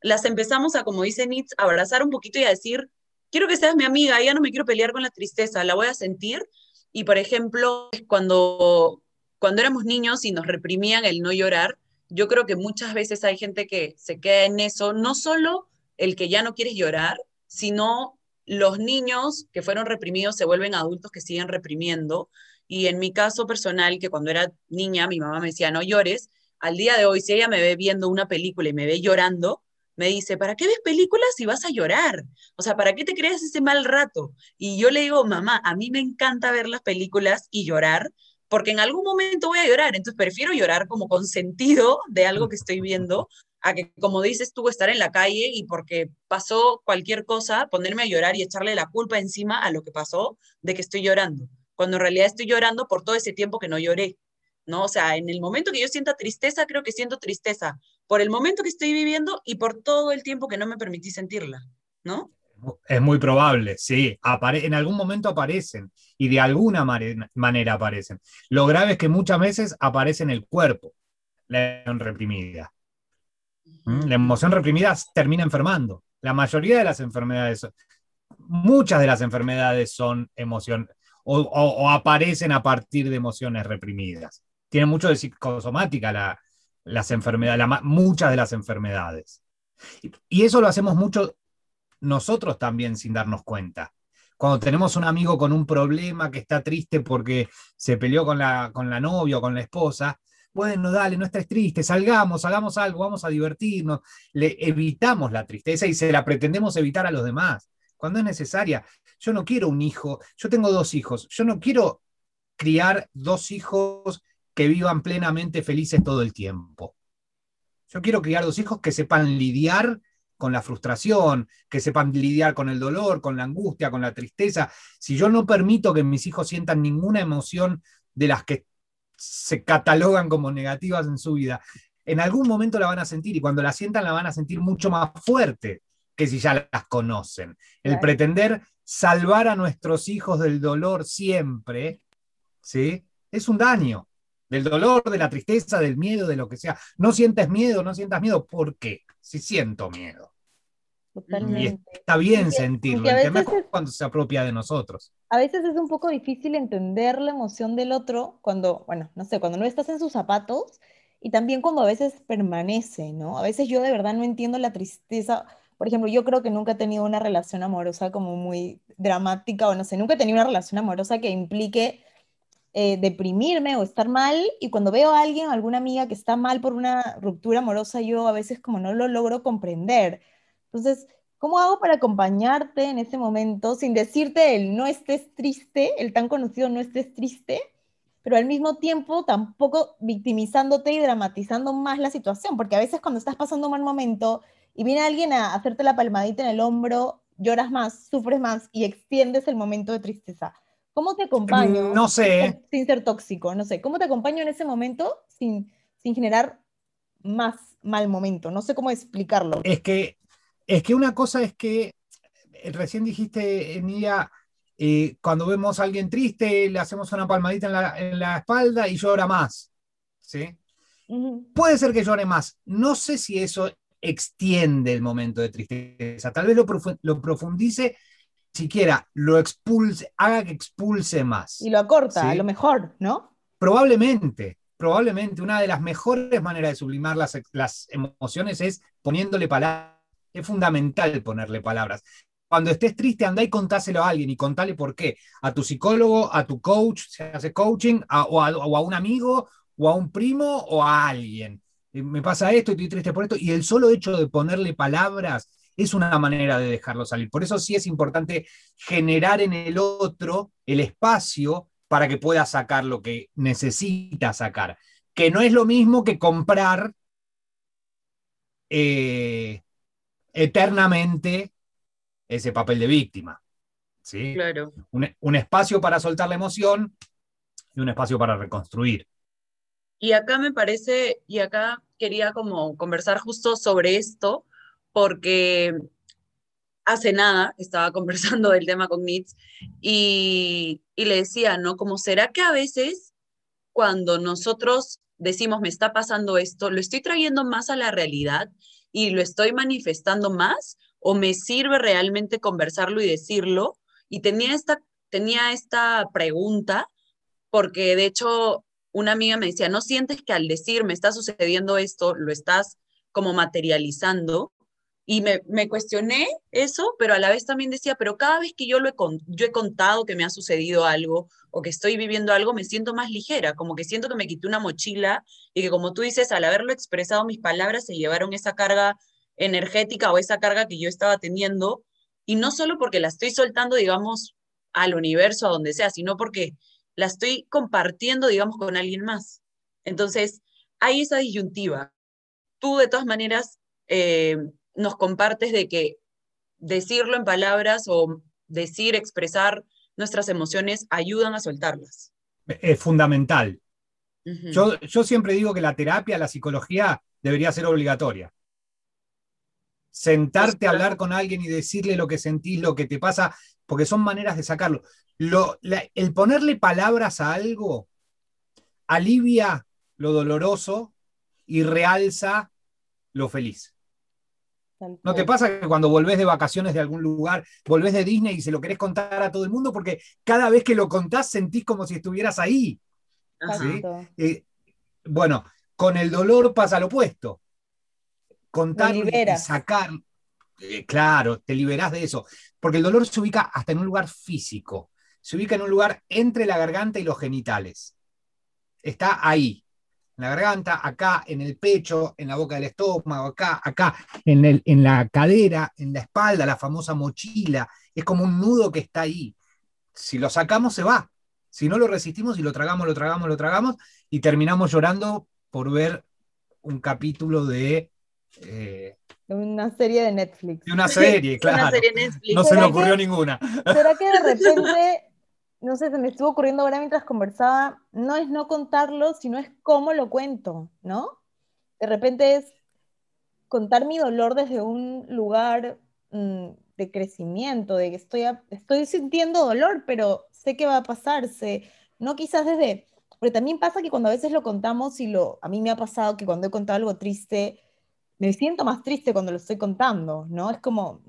las empezamos a, como dice Nietzsche, abrazar un poquito y a decir, quiero que seas mi amiga, ya no me quiero pelear con la tristeza, la voy a sentir. Y por ejemplo, cuando, cuando éramos niños y nos reprimían el no llorar, yo creo que muchas veces hay gente que se queda en eso, no solo el que ya no quieres llorar, sino los niños que fueron reprimidos se vuelven adultos que siguen reprimiendo. Y en mi caso personal, que cuando era niña mi mamá me decía, no llores, al día de hoy, si ella me ve viendo una película y me ve llorando, me dice, ¿para qué ves películas si vas a llorar? O sea, ¿para qué te creas ese mal rato? Y yo le digo, mamá, a mí me encanta ver las películas y llorar, porque en algún momento voy a llorar, entonces prefiero llorar como con sentido de algo que estoy viendo, a que, como dices tú, estar en la calle y porque pasó cualquier cosa, ponerme a llorar y echarle la culpa encima a lo que pasó de que estoy llorando, cuando en realidad estoy llorando por todo ese tiempo que no lloré. ¿no? O sea, en el momento que yo sienta tristeza, creo que siento tristeza por el momento que estoy viviendo y por todo el tiempo que no me permití sentirla, ¿no? Es muy probable, sí. en algún momento aparecen y de alguna manera aparecen. Lo grave es que muchas veces aparece en el cuerpo la emoción reprimida. ¿Mm? La emoción reprimida termina enfermando. La mayoría de las enfermedades, muchas de las enfermedades son emoción o aparecen a partir de emociones reprimidas tiene mucho de psicosomática las enfermedades, muchas de las enfermedades. Y, eso lo hacemos mucho nosotros también sin darnos cuenta. cuando tenemos un amigo con un problema que está triste porque se peleó con la, con la novia o con la esposa, bueno, dale, no estés triste, salgamos, hagamos algo, vamos a divertirnos, le evitamos la tristeza y se la pretendemos evitar a los demás, cuando es necesaria. Yo no quiero un hijo, yo tengo dos hijos, yo no quiero criar dos hijos que vivan plenamente felices todo el tiempo. Yo quiero criar dos hijos que sepan lidiar con la frustración, que sepan lidiar con el dolor, con la angustia, con la tristeza. Si yo no permito que mis hijos sientan ninguna emoción de las que se catalogan como negativas en su vida, en algún momento la van a sentir y cuando la sientan la van a sentir mucho más fuerte que si ya las conocen. El pretender salvar a nuestros hijos del dolor siempre, ¿sí? Es un daño. Del dolor, de la tristeza, del miedo, de lo que sea. No sientes miedo, no sientas miedo. ¿Por qué? Si siento miedo. Totalmente. Y está bien sentirlo, el tema es cuando se apropia de nosotros. A veces es un poco difícil entender la emoción del otro cuando, bueno, no sé, cuando no estás en sus zapatos y también cuando a veces permanece, ¿no? A veces yo de verdad no entiendo la tristeza. Por ejemplo, yo creo que nunca he tenido una relación amorosa como muy dramática o no sé, nunca he tenido una relación amorosa que implique eh, deprimirme o estar mal y cuando veo a alguien, alguna amiga que está mal por una ruptura amorosa, yo a veces como no lo logro comprender entonces, ¿cómo hago para acompañarte en ese momento sin decirte el no estés triste, el tan conocido no estés triste, pero al mismo tiempo tampoco victimizándote y dramatizando más la situación? Porque a veces cuando estás pasando un mal momento y viene alguien a hacerte la palmadita en el hombro, lloras más, sufres más y extiendes el momento de tristeza. ¿Cómo te acompaño? No sé. Sin ser tóxico, no sé. ¿Cómo te acompaño en ese momento sin, sin generar más mal momento? No sé cómo explicarlo. Es que es que una cosa es que, eh, recién dijiste, Emilia, eh, cuando vemos a alguien triste, le hacemos una palmadita en la, espalda y llora más. ¿sí? Puede ser que llore más. No sé si eso extiende el momento de tristeza. Tal vez lo, profundice, siquiera lo expulse, haga que expulse más. Y lo acorta, a lo mejor, ¿no? Probablemente, probablemente una de las mejores maneras de sublimar las, las emociones es poniéndole palabras es fundamental ponerle palabras. Cuando estés triste, anda y contáselo a alguien y contale por qué. A tu psicólogo, a tu coach, si hace coaching, o, a, un amigo, o a un primo, o a alguien. Eh, me pasa esto, estoy triste por esto. Y el solo hecho de ponerle palabras es una manera de dejarlo salir. Por eso sí es importante generar en el otro el espacio para que pueda sacar lo que necesita sacar. Que no es lo mismo que comprar eh, eternamente ese papel de víctima. ¿sí? Claro. Un, espacio para soltar la emoción y un espacio para reconstruir. Y acá me parece, y acá quería como conversar justo sobre esto, porque hace nada estaba conversando del tema con Nitz y, y le decía, ¿no? Como será que a veces cuando nosotros decimos me está pasando esto, lo estoy trayendo más a la realidad y lo estoy manifestando más o me sirve realmente conversarlo y decirlo? Y tenía esta, tenía esta pregunta porque de hecho una amiga me decía, ¿no sientes que al decir me está sucediendo esto, lo estás como materializando? Y me, cuestioné eso, pero a la vez también decía, pero cada vez que yo, lo he, yo he contado que me ha sucedido algo o que estoy viviendo algo, me siento más ligera, como que siento que me quité una mochila y que como tú dices, al haberlo expresado mis palabras se llevaron esa carga energética o esa carga que yo estaba teniendo, y no solo porque la estoy soltando, digamos, al universo, a donde sea, sino porque la estoy compartiendo, digamos, con alguien más. Entonces, hay esa disyuntiva. Tú, de todas maneras, eh, nos compartes de que decirlo en palabras o decir, expresar nuestras emociones ayudan a soltarlas. Es fundamental. yo, yo siempre digo que la terapia, la psicología debería ser obligatoria. Sentarte a hablar con alguien y decirle lo que sentís, lo que te pasa, porque son maneras de sacarlo. Lo, el ponerle palabras a algo alivia lo doloroso y realza lo feliz. ¿No te pasa que cuando volvés de vacaciones de algún lugar, volvés de Disney y se lo querés contar a todo el mundo? Porque cada vez que lo contás sentís como si estuvieras ahí. Eh, bueno, con el dolor pasa lo opuesto. Contar y sacar. Eh, claro, te liberás de eso. porque el dolor se ubica hasta en un lugar físico, se ubica en un lugar entre la garganta y los genitales. Está ahí, en la garganta, acá, en el pecho, en la boca del estómago, acá, acá, en, el, en la cadera, en la espalda, la famosa mochila. Es como un nudo que está ahí. Si lo sacamos, se va. Si no lo resistimos y lo tragamos, lo tragamos, lo tragamos, y terminamos llorando por ver un capítulo de eh, una serie de Netflix. De una serie, claro. No se le ocurrió ninguna. ¿Será que de repente, no sé, se me estuvo ocurriendo ahora mientras conversaba, no es no contarlo, sino es cómo lo cuento, ¿no? De repente es contar mi dolor desde un lugar mm, de crecimiento, de que estoy, estoy sintiendo dolor, pero sé que va a pasarse. No quizás desde... Pero también pasa que cuando a veces lo contamos y lo, a mí me ha pasado que cuando he contado algo triste, me siento más triste cuando lo estoy contando, ¿no? Es como,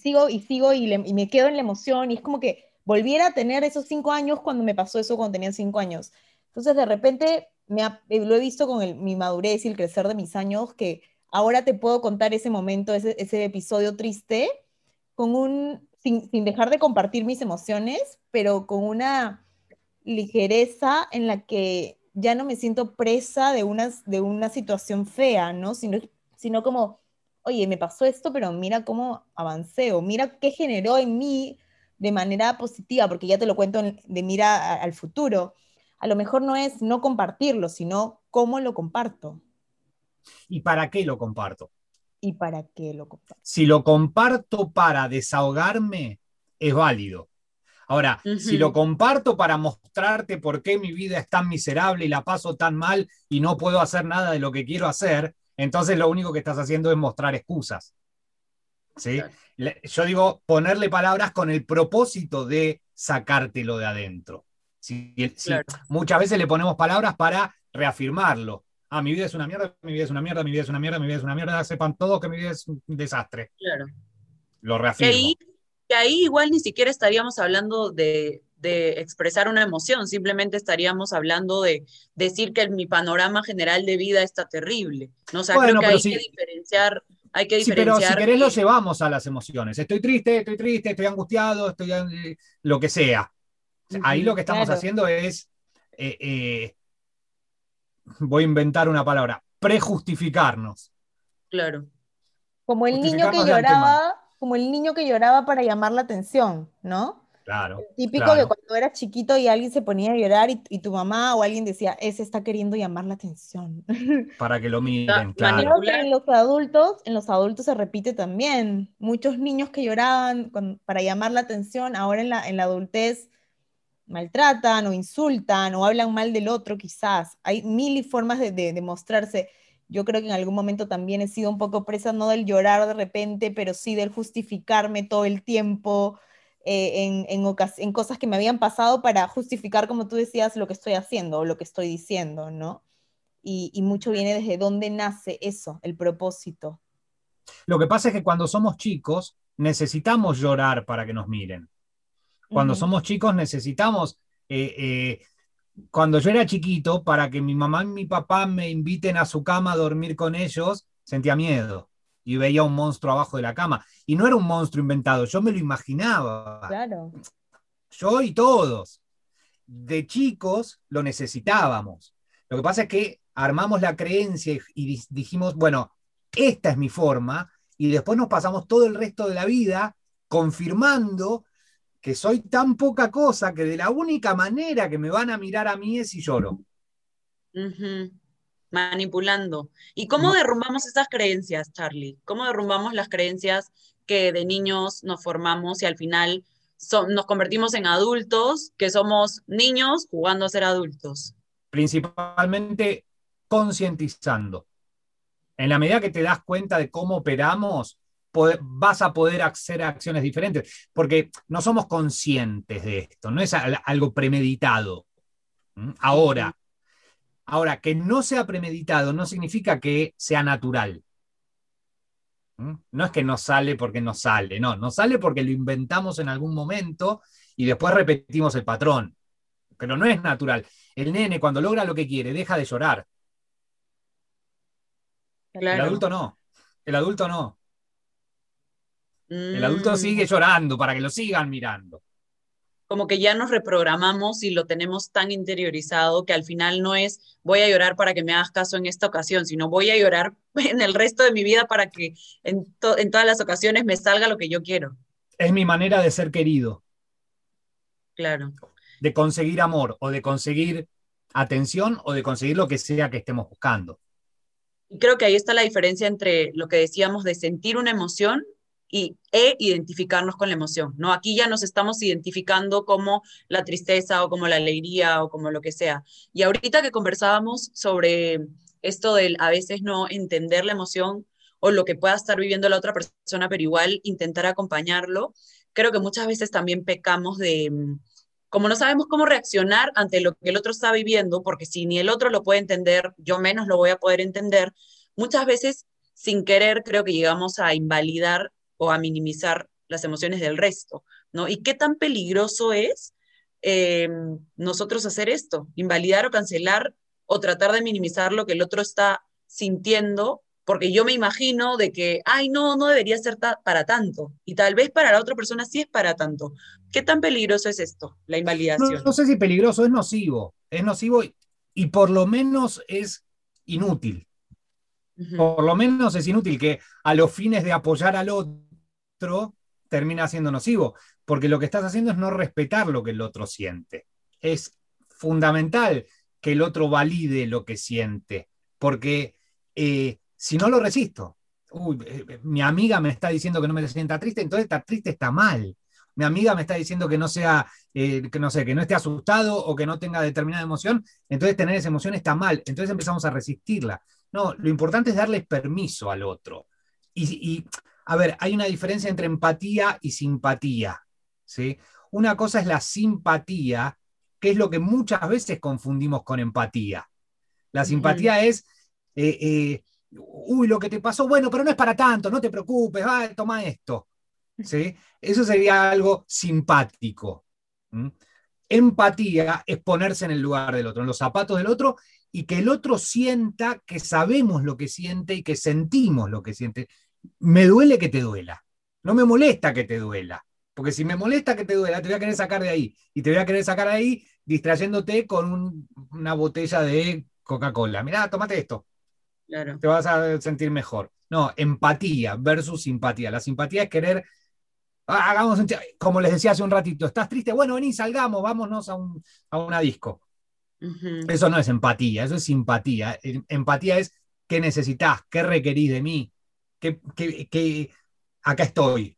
sigo y sigo y, me quedo en la emoción y es como que volviera a tener esos cinco años cuando me pasó eso cuando tenía cinco años. Entonces, de repente, me eh, lo he visto con mi madurez y el crecer de mis años, que ahora te puedo contar ese momento, ese, ese episodio triste, con un, sin, sin dejar de compartir mis emociones, pero con una ligereza en la que ya no me siento presa de una, de una situación fea, ¿no? Sino sino como, oye, me pasó esto, pero mira cómo avancé o mira qué generó en mí de manera positiva, porque ya te lo cuento de mira al futuro. A lo mejor no es no compartirlo, sino cómo lo comparto. ¿Y para qué lo comparto? ¿Y para qué lo comparto? Si lo comparto para desahogarme, es válido. Ahora, si lo comparto para mostrarte por qué mi vida es tan miserable y la paso tan mal y no puedo hacer nada de lo que quiero hacer, entonces lo único que estás haciendo es mostrar excusas. ¿Sí? Yo digo, ponerle palabras con el propósito de sacártelo de adentro. Muchas veces le ponemos palabras para reafirmarlo. Ah, mi vida es una mierda, mi vida es una mierda, mi vida es una mierda, mi vida es una mierda, sepan todos que mi vida es un desastre. Claro. Lo reafirmo. que ahí igual ni siquiera estaríamos hablando de, de expresar una emoción, simplemente estaríamos hablando de decir que mi panorama general de vida está terrible. ¿no? O sea, creo que hay que diferenciar. Hay que diferenciar. pero si querés lo llevamos a las emociones. Estoy triste, estoy triste, estoy angustiado, estoy eh, lo que sea. Ahí lo que estamos haciendo es, eh, eh, voy a inventar una palabra, prejustificarnos. Claro. Como el niño que lloraba, como el niño que lloraba para llamar la atención, ¿no? Claro. Típico que cuando eras chiquito y alguien se ponía a llorar y, tu mamá o alguien decía, ese está queriendo llamar la atención. Para que lo miren, claro. en los adultos, en los adultos se repite también. Muchos niños que lloraban para llamar la atención, ahora en la, en la adultez maltratan o insultan o hablan mal del otro quizás. Hay mil formas de, de, de mostrarse. Yo creo que en algún momento también he sido un poco presa, no del llorar de repente, pero sí del justificarme todo el tiempo, eh, en, en, cosas que me habían pasado para justificar, como tú decías, lo que estoy haciendo o lo que estoy diciendo, ¿no? Y, mucho viene desde dónde nace eso, el propósito. Lo que pasa es que cuando somos chicos necesitamos llorar para que nos miren. Cuando somos chicos necesitamos... Eh, eh, cuando yo era chiquito, para que mi mamá y mi papá me inviten a su cama a dormir con ellos, sentía miedo y veía un monstruo abajo de la cama. Y no era un monstruo inventado, yo me lo imaginaba. Claro. Yo y todos. De chicos lo necesitábamos. Lo que pasa es que armamos la creencia y dijimos, bueno, esta es mi forma, y después nos pasamos todo el resto de la vida confirmando que soy tan poca cosa que de la única manera que me van a mirar a mí es si lloro manipulando. ¿Y cómo derrumbamos esas creencias, Charlie? ¿Cómo derrumbamos las creencias que de niños nos formamos y al final nos convertimos en adultos, que somos niños jugando a ser adultos? Principalmente concientizando. En la medida que te das cuenta de cómo operamos, vas a poder hacer acciones diferentes, porque no somos conscientes de esto, no es algo premeditado. Ahora, Ahora, que no sea premeditado no significa que sea natural. ¿Mm? No es que no sale porque no sale, no, no sale porque lo inventamos en algún momento y después repetimos el patrón. Pero no es natural. El nene cuando logra lo que quiere deja de llorar. El adulto no. El adulto no. El adulto sigue Mm, llorando para que lo sigan mirando. Como que ya nos reprogramamos y lo tenemos tan interiorizado que al final no es voy a llorar para que me hagas caso en esta ocasión, sino voy a llorar en el resto de mi vida para que en, to- en todas las ocasiones me salga lo que yo quiero. Es mi manera de ser querido, Claro. de conseguir amor o de conseguir atención o de conseguir lo que sea que estemos buscando. Y creo que ahí está la diferencia entre lo que decíamos de sentir una emoción y, e identificarnos con la emoción, ¿no? Aquí ya nos estamos identificando como la tristeza o como la alegría o como lo que sea. Y ahorita que conversábamos sobre esto del a veces no entender la emoción o lo que pueda estar viviendo la otra persona, pero igual intentar acompañarlo, creo que muchas veces también pecamos de, mm, como no sabemos cómo reaccionar ante lo que el otro está viviendo, porque si ni el otro lo puede entender, yo menos lo voy a poder entender, muchas veces sin querer creo que llegamos a invalidar o a minimizar las emociones del resto, ¿no? ¿Y qué tan peligroso es eh, nosotros hacer esto? Invalidar o cancelar o tratar de minimizar lo que el otro está sintiendo, porque yo me imagino de que, ay, no, no debería ser ta- para tanto, y tal vez para la otra persona sí es para tanto. ¿Qué tan peligroso es esto, la invalidación? no sé si peligroso, es nocivo. Es nocivo y, y por lo menos es inútil. Por lo menos es inútil que a los fines de apoyar al otro termina siendo nocivo, porque lo que estás haciendo es no respetar lo que el otro siente. Es fundamental que el otro valide lo que siente, porque eh, si no lo resisto, uy, eh, mi amiga me está diciendo que no me sienta triste, entonces estar triste está mal. Mi amiga me está diciendo que no sea, eh, que no sé, que no esté asustado o que no tenga determinada emoción, entonces tener esa emoción está mal, entonces empezamos a resistirla. No, lo importante es darle permiso al otro. Y, a ver, hay una diferencia entre empatía y simpatía. ¿sí? Una cosa es la simpatía, que es lo que muchas veces confundimos con empatía. La simpatía es, eh, eh, uy, lo que te pasó, bueno, pero no es para tanto, no te preocupes, va, toma esto. ¿sí? Eso sería algo simpático. Empatía es ponerse en el lugar del otro, en los zapatos del otro, y que el otro sienta que sabemos lo que siente y que sentimos lo que siente. Me duele que te duela. No me molesta que te duela. Porque si me molesta que te duela, te voy a querer sacar de ahí. Y te voy a querer sacar de ahí distrayéndote con un- una botella de Coca-Cola. Mirá, tómate esto. Claro. Te vas a sentir mejor. No, empatía versus simpatía. La simpatía es querer. "Ah, Hagamos un como les decía hace un ratito, ¿estás triste? Bueno, vení, salgamos, vámonos a, un- a una disco. Eso no es empatía, eso es simpatía. Em- Empatía es qué necesitas, qué requerís de mí, qué, qué- qué- acá estoy.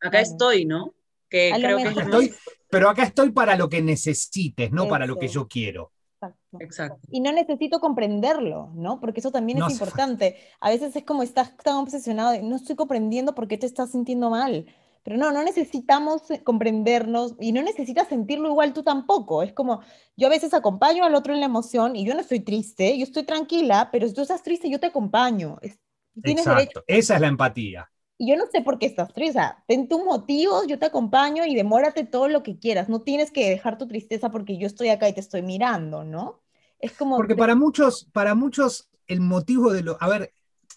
Acá estoy, ¿no? Que A creo que es. Estoy, pero acá estoy para lo que necesites, no para lo que yo quiero. Exacto. Exacto. Y no necesito comprenderlo, ¿no? Porque eso también No es falta. importante. A veces es como estás tan obsesionado de no estoy comprendiendo por qué te estás sintiendo mal. Pero no, no necesitamos comprendernos y no necesitas sentirlo igual tú tampoco. Es como yo a veces acompaño al otro en la emoción y yo no estoy triste, yo estoy tranquila, pero si tú estás triste, yo te acompaño. Es- tienes derecho. Exacto, esa es la empatía. Y yo no sé por qué estás triste. O sea, ten tus motivos, yo te acompaño y demórate todo lo que quieras. No tienes que dejar tu tristeza porque yo estoy acá y te estoy mirando, ¿no? Es como Porque para muchos, para muchos, el motivo de lo. A ver,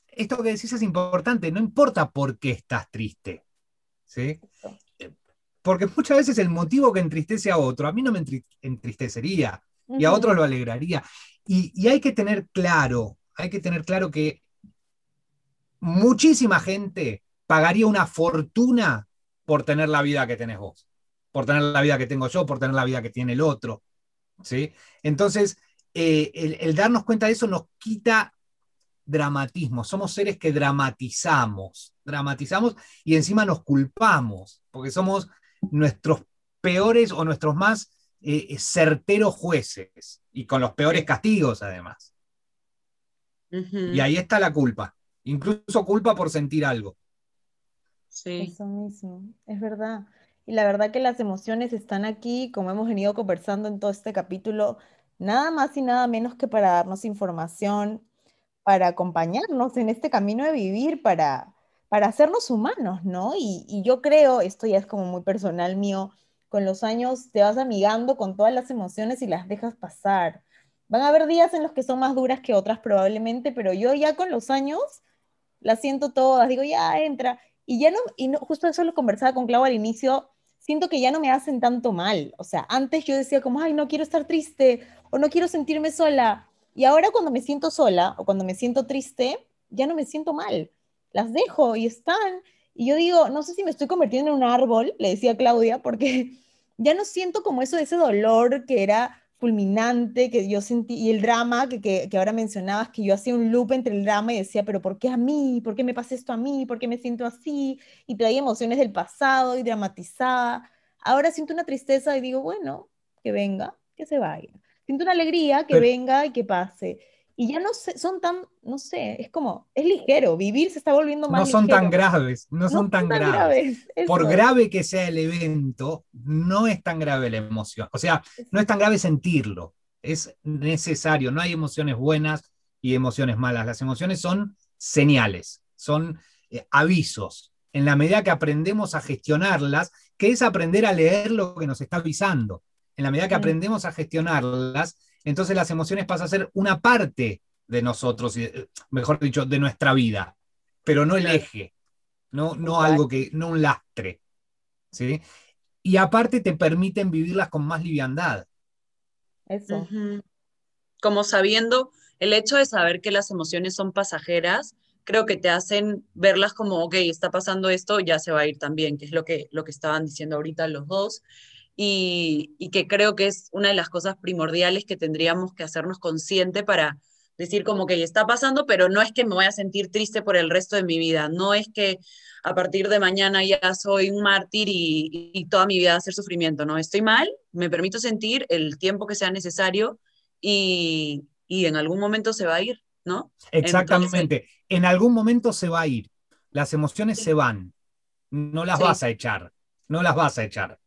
esto que decís es importante, no importa por qué estás triste. ¿Sí? Eh, Porque muchas veces el motivo que entristece a otro, a mí no me entri- entristecería y a Ujú. otro lo alegraría. Y, y hay que tener claro, hay que tener claro que muchísima gente pagaría una fortuna por tener la vida que tenés vos, por tener la vida que tengo yo, por tener la vida que tiene el otro. ¿sí? Entonces, eh, el, el darnos cuenta de eso nos quita dramatismo. Somos seres que dramatizamos, dramatizamos y encima nos culpamos, porque somos nuestros peores o nuestros más eh, certeros jueces y con los peores castigos además. Y ahí está la culpa, incluso culpa por sentir algo. Sí. Eso mismo, es verdad. Y la verdad que las emociones están aquí, como hemos venido conversando en todo este capítulo, nada más y nada menos que para darnos información, para acompañarnos en este camino de vivir, para, para hacernos humanos, ¿no? Y, y yo creo, esto ya es como muy personal mío, con los años te vas amigando con todas las emociones y las dejas pasar. Van a haber días en los que son más duras que otras probablemente, pero yo ya con los años las siento todas, digo, ya entra. y ya no, y no, justo eso lo conversaba con Clau al inicio, siento que ya no me hacen tanto mal. O sea, antes yo decía como, ay, no quiero estar triste o no quiero sentirme sola. Y ahora cuando me siento sola o cuando me siento triste, ya no me siento mal. Las dejo y están. Y yo digo, no sé si me estoy convirtiendo en un árbol, le decía Claudia, porque ya no siento como eso ese dolor que era fulminante que yo sentí, y el drama que, que, que, ahora mencionabas, que yo hacía un loop entre el drama y decía, pero ¿por qué a mí? ¿Por qué me pasa esto a mí? ¿Por qué me siento así? Y traía emociones del pasado y dramatizaba. Ahora siento una tristeza y digo, bueno, que venga, que se vaya. Siento una alegría, que pero, venga y que pase y ya no sé, son tan, no sé, es como, es ligero, vivir se está volviendo más No son ligero. tan graves, no, no son tan, tan graves. graves Por grave que sea el evento, no es tan grave la emoción. O sea, no es tan grave sentirlo, es necesario, no hay emociones buenas y emociones malas. Las emociones son señales, son eh, avisos. En la medida que aprendemos a gestionarlas, que es aprender a leer lo que nos está avisando. En la medida que aprendemos a gestionarlas, entonces las emociones pasan a ser una parte de nosotros, mejor dicho, de nuestra vida, pero no el eje, no, no algo que, no un lastre. ¿sí? Y aparte te permiten vivirlas con más liviandad. Eso. Uh -huh. Como sabiendo, el hecho de saber que las emociones son pasajeras, creo que te hacen verlas como, ok, está pasando esto, ya se va a ir también, que es lo que, lo que estaban diciendo ahorita los dos. Y, y, que creo que es una de las cosas primordiales que tendríamos que hacernos consciente para decir como que está pasando, pero no es que me voy a sentir triste por el resto de mi vida, no es que a partir de mañana ya soy un mártir y, y toda mi vida va a ser sufrimiento, no, estoy mal, me permito sentir el tiempo que sea necesario y, y en algún momento se va a ir, ¿no? Exactamente, en algún momento se va a ir, las emociones sí. se van, no las sí. vas a echar, no las vas a echar.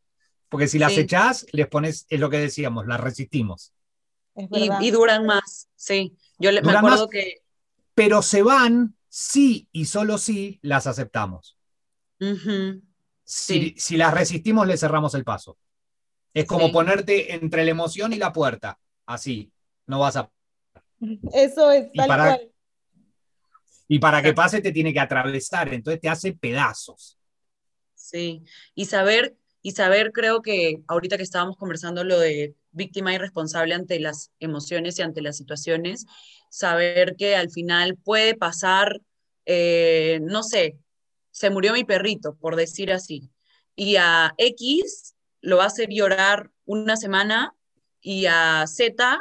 Porque si las sí. echás, les pones, es lo que decíamos, las resistimos. Y, y, duran más, sí. Yo le, me acuerdo más, que. Pero se van si y solo si las aceptamos. Uh -huh. si, sí. si, las resistimos, le cerramos el paso. Es como sí. ponerte entre la emoción y la puerta. Así. No vas a. Eso es tal y para, cual. Y para que pase, te tiene que atravesar. Entonces te hace pedazos. Sí. Y saber y saber, creo que ahorita que estábamos conversando lo de víctima y responsable ante las emociones y ante las situaciones, saber que al final puede pasar, eh, no sé, se murió mi perrito, por decir así, y a X lo va a hacer llorar una semana y a Z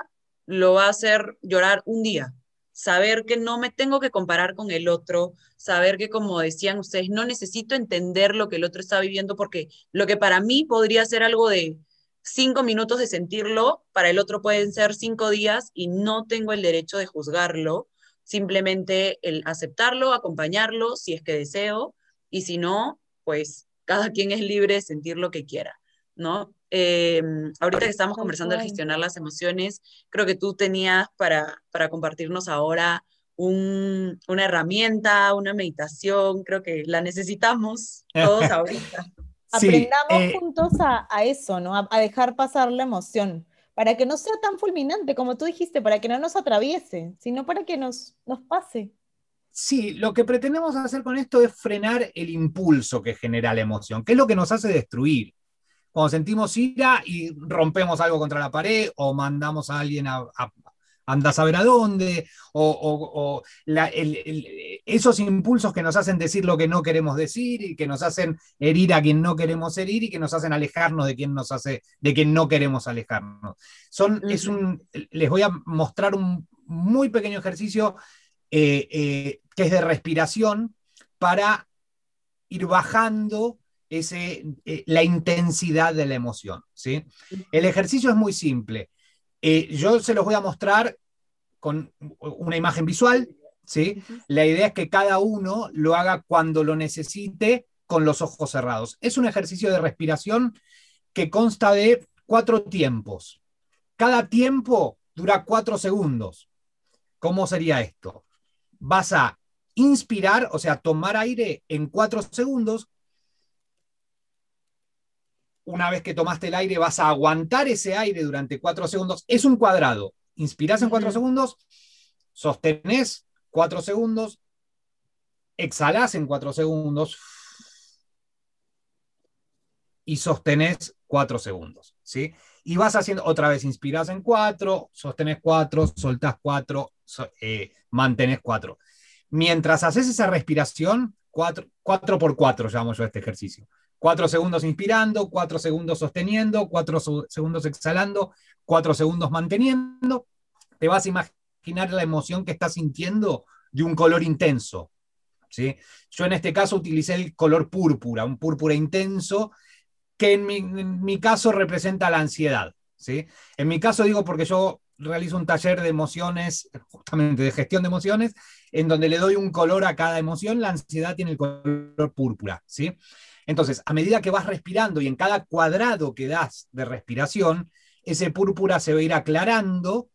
lo va a hacer llorar un día saber que no me tengo que comparar con el otro, saber que, como decían ustedes, no necesito entender lo que el otro está viviendo, porque lo que para mí podría ser algo de cinco minutos de sentirlo, para el otro pueden ser cinco días y no tengo el derecho de juzgarlo, simplemente el aceptarlo, acompañarlo, si es que deseo, y si no, pues cada quien es libre de sentir lo que quiera, ¿no? Eh, ahorita que estamos conversando de gestionar las emociones, creo que tú tenías para, para compartirnos ahora un, una herramienta, una meditación, creo que la necesitamos todos ahorita. Sí, Aprendamos eh, juntos a, a, eso, ¿no? A, a, dejar pasar la emoción, para que no sea tan fulminante, como tú dijiste, para que no nos atraviese, sino para que nos, nos pase. Sí, lo que pretendemos hacer con esto es frenar el impulso que genera la emoción, que es lo que nos hace destruir cuando sentimos ira y rompemos algo contra la pared o mandamos a alguien a, a anda a saber a dónde, o, o, o la, el, el, esos impulsos que nos hacen decir lo que no queremos decir y que nos hacen herir a quien no queremos herir y que nos hacen alejarnos de quien nos hace, de quien no queremos alejarnos. Son, es un, les voy a mostrar un muy pequeño ejercicio eh, eh, que es de respiración para ir bajando ese, eh, la intensidad de la emoción. ¿sí? El ejercicio es muy simple. Eh, yo se los voy a mostrar con una imagen visual. ¿sí? La idea es que cada uno lo haga cuando lo necesite con los ojos cerrados. Es un ejercicio de respiración que consta de cuatro tiempos. Cada tiempo dura cuatro segundos. ¿Cómo sería esto? Vas a inspirar, o sea, tomar aire en cuatro segundos, una vez que tomaste el aire, vas a aguantar ese aire durante cuatro segundos. Es un cuadrado. Inspirás en cuatro uh -huh. segundos, sostenés cuatro segundos, exhalás en cuatro segundos y sostenés cuatro segundos, ¿sí? Y vas haciendo, otra vez inspiras en cuatro, sostenés cuatro, soltás cuatro, eh, mantenés cuatro. Mientras haces esa respiración, cuatro, cuatro por cuatro llamo yo este ejercicio. Cuatro segundos inspirando, cuatro segundos sosteniendo, cuatro segundos exhalando, cuatro segundos manteniendo. Te vas a imaginar la emoción que estás sintiendo de un color intenso. ¿sí? Yo en este caso utilicé el color púrpura, un púrpura intenso, que en mi, caso representa la ansiedad. ¿sí? En mi caso digo porque yo realizo un taller de emociones, justamente de gestión de emociones, en donde le doy un color a cada emoción, la ansiedad tiene el color púrpura, ¿sí? Entonces, a medida que vas respirando y en cada cuadrado que das de respiración, ese púrpura se va a ir aclarando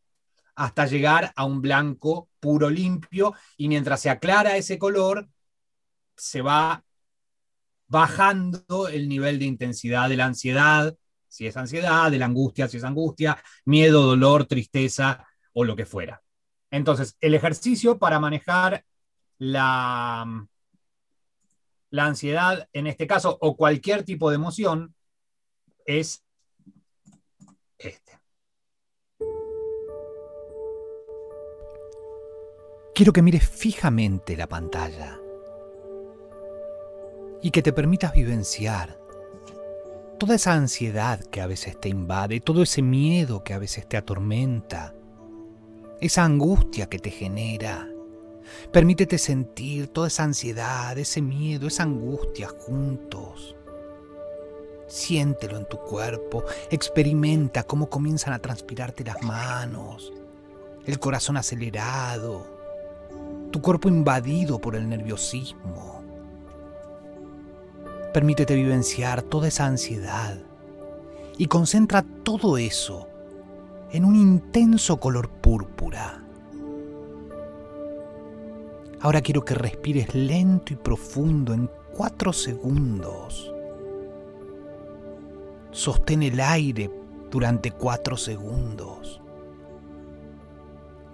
hasta llegar a un blanco puro limpio y mientras se aclara ese color, se va bajando el nivel de intensidad de la ansiedad, si es ansiedad, de la angustia, si es angustia, miedo, dolor, tristeza o lo que fuera. Entonces, el ejercicio para manejar la, la ansiedad en este caso o cualquier tipo de emoción es este. Quiero que mires fijamente la pantalla y que te permitas vivenciar toda esa ansiedad que a veces te invade, todo ese miedo que a veces te atormenta, esa angustia que te genera Permítete sentir toda esa ansiedad, ese miedo, esa angustia juntos. Siéntelo en tu cuerpo, experimenta cómo comienzan a transpirarte las manos, el corazón acelerado, tu cuerpo invadido por el nerviosismo. Permítete vivenciar toda esa ansiedad y concentra todo eso en un intenso color púrpura. Ahora quiero que respires lento y profundo en cuatro segundos. Sostén el aire durante cuatro segundos.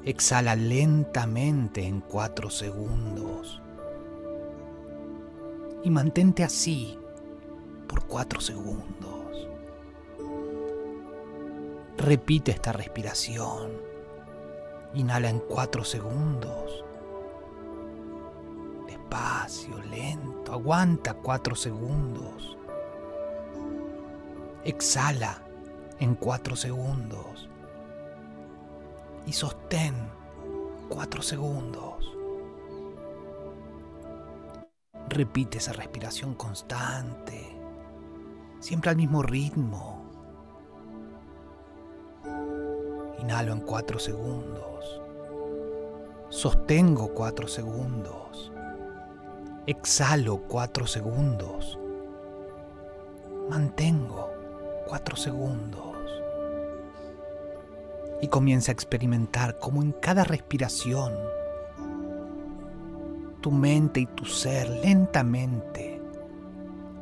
Exhala lentamente en cuatro segundos. Y mantente así por cuatro segundos. Repite esta respiración. Inhala en cuatro segundos despacio, lento, aguanta cuatro segundos. Exhala en cuatro segundos. Y sostén cuatro segundos. Repite esa respiración constante, siempre al mismo ritmo. Inhalo en cuatro segundos. Sostengo cuatro segundos. Exhalo cuatro segundos. Mantengo cuatro segundos. Y comienza a experimentar cómo en cada respiración tu mente y tu ser lentamente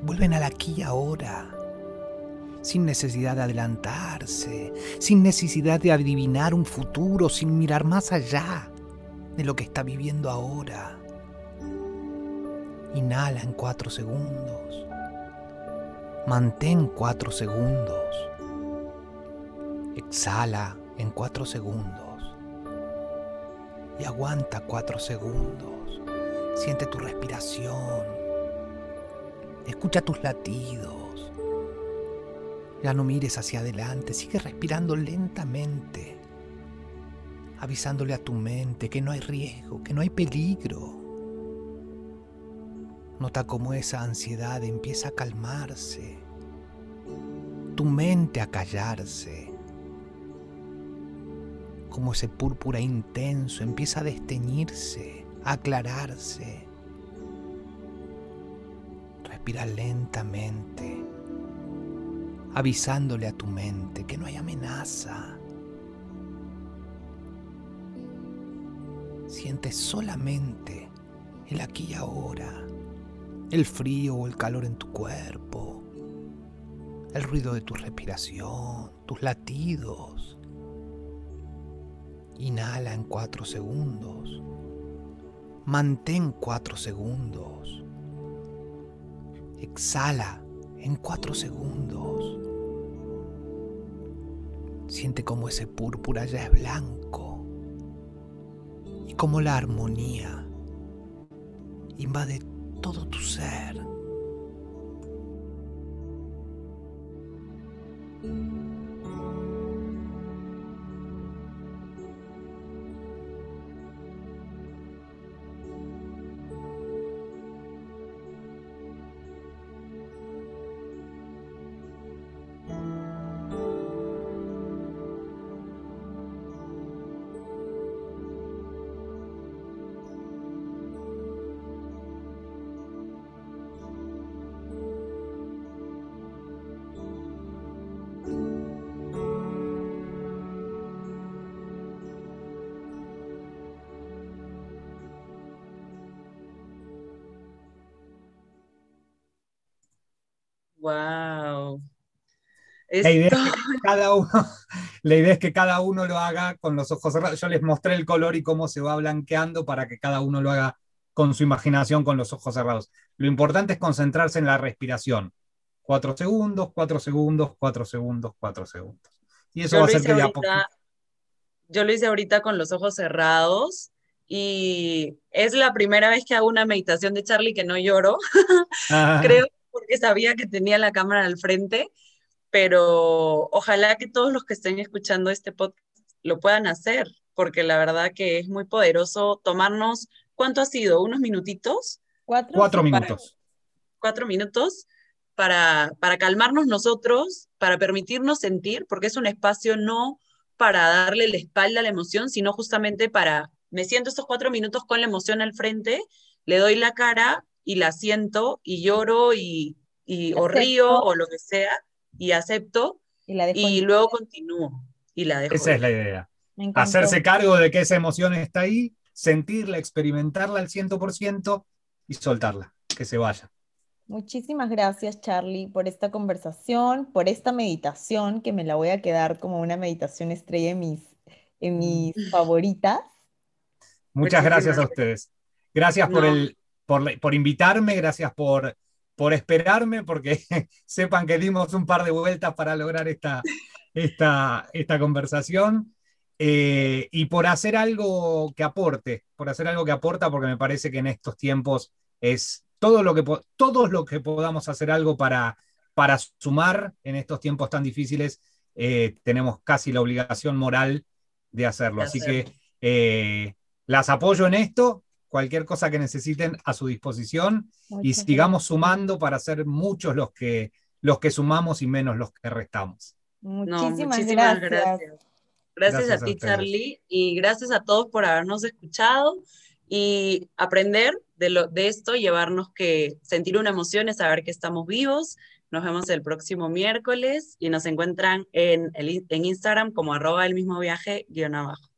vuelven al aquí y ahora, sin necesidad de adelantarse, sin necesidad de adivinar un futuro, sin mirar más allá de lo que está viviendo ahora. Inhala en cuatro segundos. Mantén cuatro segundos. Exhala en cuatro segundos. Y aguanta cuatro segundos. Siente tu respiración. Escucha tus latidos. Ya no mires hacia adelante. Sigue respirando lentamente. Avisándole a tu mente que no hay riesgo, que no hay peligro Nota cómo esa ansiedad empieza a calmarse, tu mente a callarse, como ese púrpura intenso empieza a desteñirse, a aclararse. Respira lentamente, avisándole a tu mente que no hay amenaza. Siente solamente el aquí y ahora el frío o el calor en tu cuerpo, el ruido de tu respiración, tus latidos. Inhala en cuatro segundos. Mantén cuatro segundos. Exhala en cuatro segundos. Siente como ese púrpura ya es blanco y como la armonía invade todo tu ser. La idea, es que cada uno, la idea es que cada uno lo haga con los ojos cerrados. Yo les mostré el color y cómo se va blanqueando para que cada uno lo haga con su imaginación, con los ojos cerrados. Lo importante es concentrarse en la respiración. Cuatro segundos, cuatro segundos, cuatro segundos, cuatro segundos. Y eso va a hacer que ya Yo lo hice ahorita con los ojos cerrados y es la primera vez que hago una meditación de Charlie que no lloro. Ah. Creo porque sabía que tenía la cámara al frente, pero ojalá que todos los que estén escuchando este podcast lo puedan hacer, porque la verdad que es muy poderoso tomarnos, ¿cuánto ha sido? ¿Unos minutitos? Cuatro, cuatro minutos. cuatro minutos para, para calmarnos nosotros, para permitirnos sentir, porque es un espacio no para darle la espalda a la emoción, sino justamente para, me siento estos cuatro minutos con la emoción al frente, le doy la cara y la siento y lloro y, y o río o lo que sea y acepto y, luego continúo y la dejo. Esa es la idea. Hacerse cargo de que esa emoción está ahí, sentirla, experimentarla al 100% y soltarla, que se vaya. Muchísimas gracias, Charlie, por esta conversación, por esta meditación, que me la voy a quedar como una meditación estrella en mis, en mis favoritas. Muchas gracias a ustedes. Gracias por el, por, invitarme, gracias por, por esperarme, porque sepan que dimos un par de vueltas para lograr esta, esta, esta conversación. Eh, y por hacer algo que aporte, por hacer algo que aporta, porque me parece que en estos tiempos es todo lo que, todos lo que podamos hacer algo para, para sumar en estos tiempos tan difíciles, eh, tenemos casi la obligación moral de hacerlo. Así que eh, las apoyo en esto cualquier cosa que necesiten a su disposición y sigamos sumando para ser muchos los que, los que sumamos y menos los que restamos. Muchísimas, gracias. gracias. a, ti, Charlie, y gracias a todos por habernos escuchado y aprender de, lo, de esto, llevarnos que sentir una emoción es saber que estamos vivos. Nos vemos el próximo miércoles y nos encuentran en, el, en Instagram como arroba el mismo viaje guion abajo.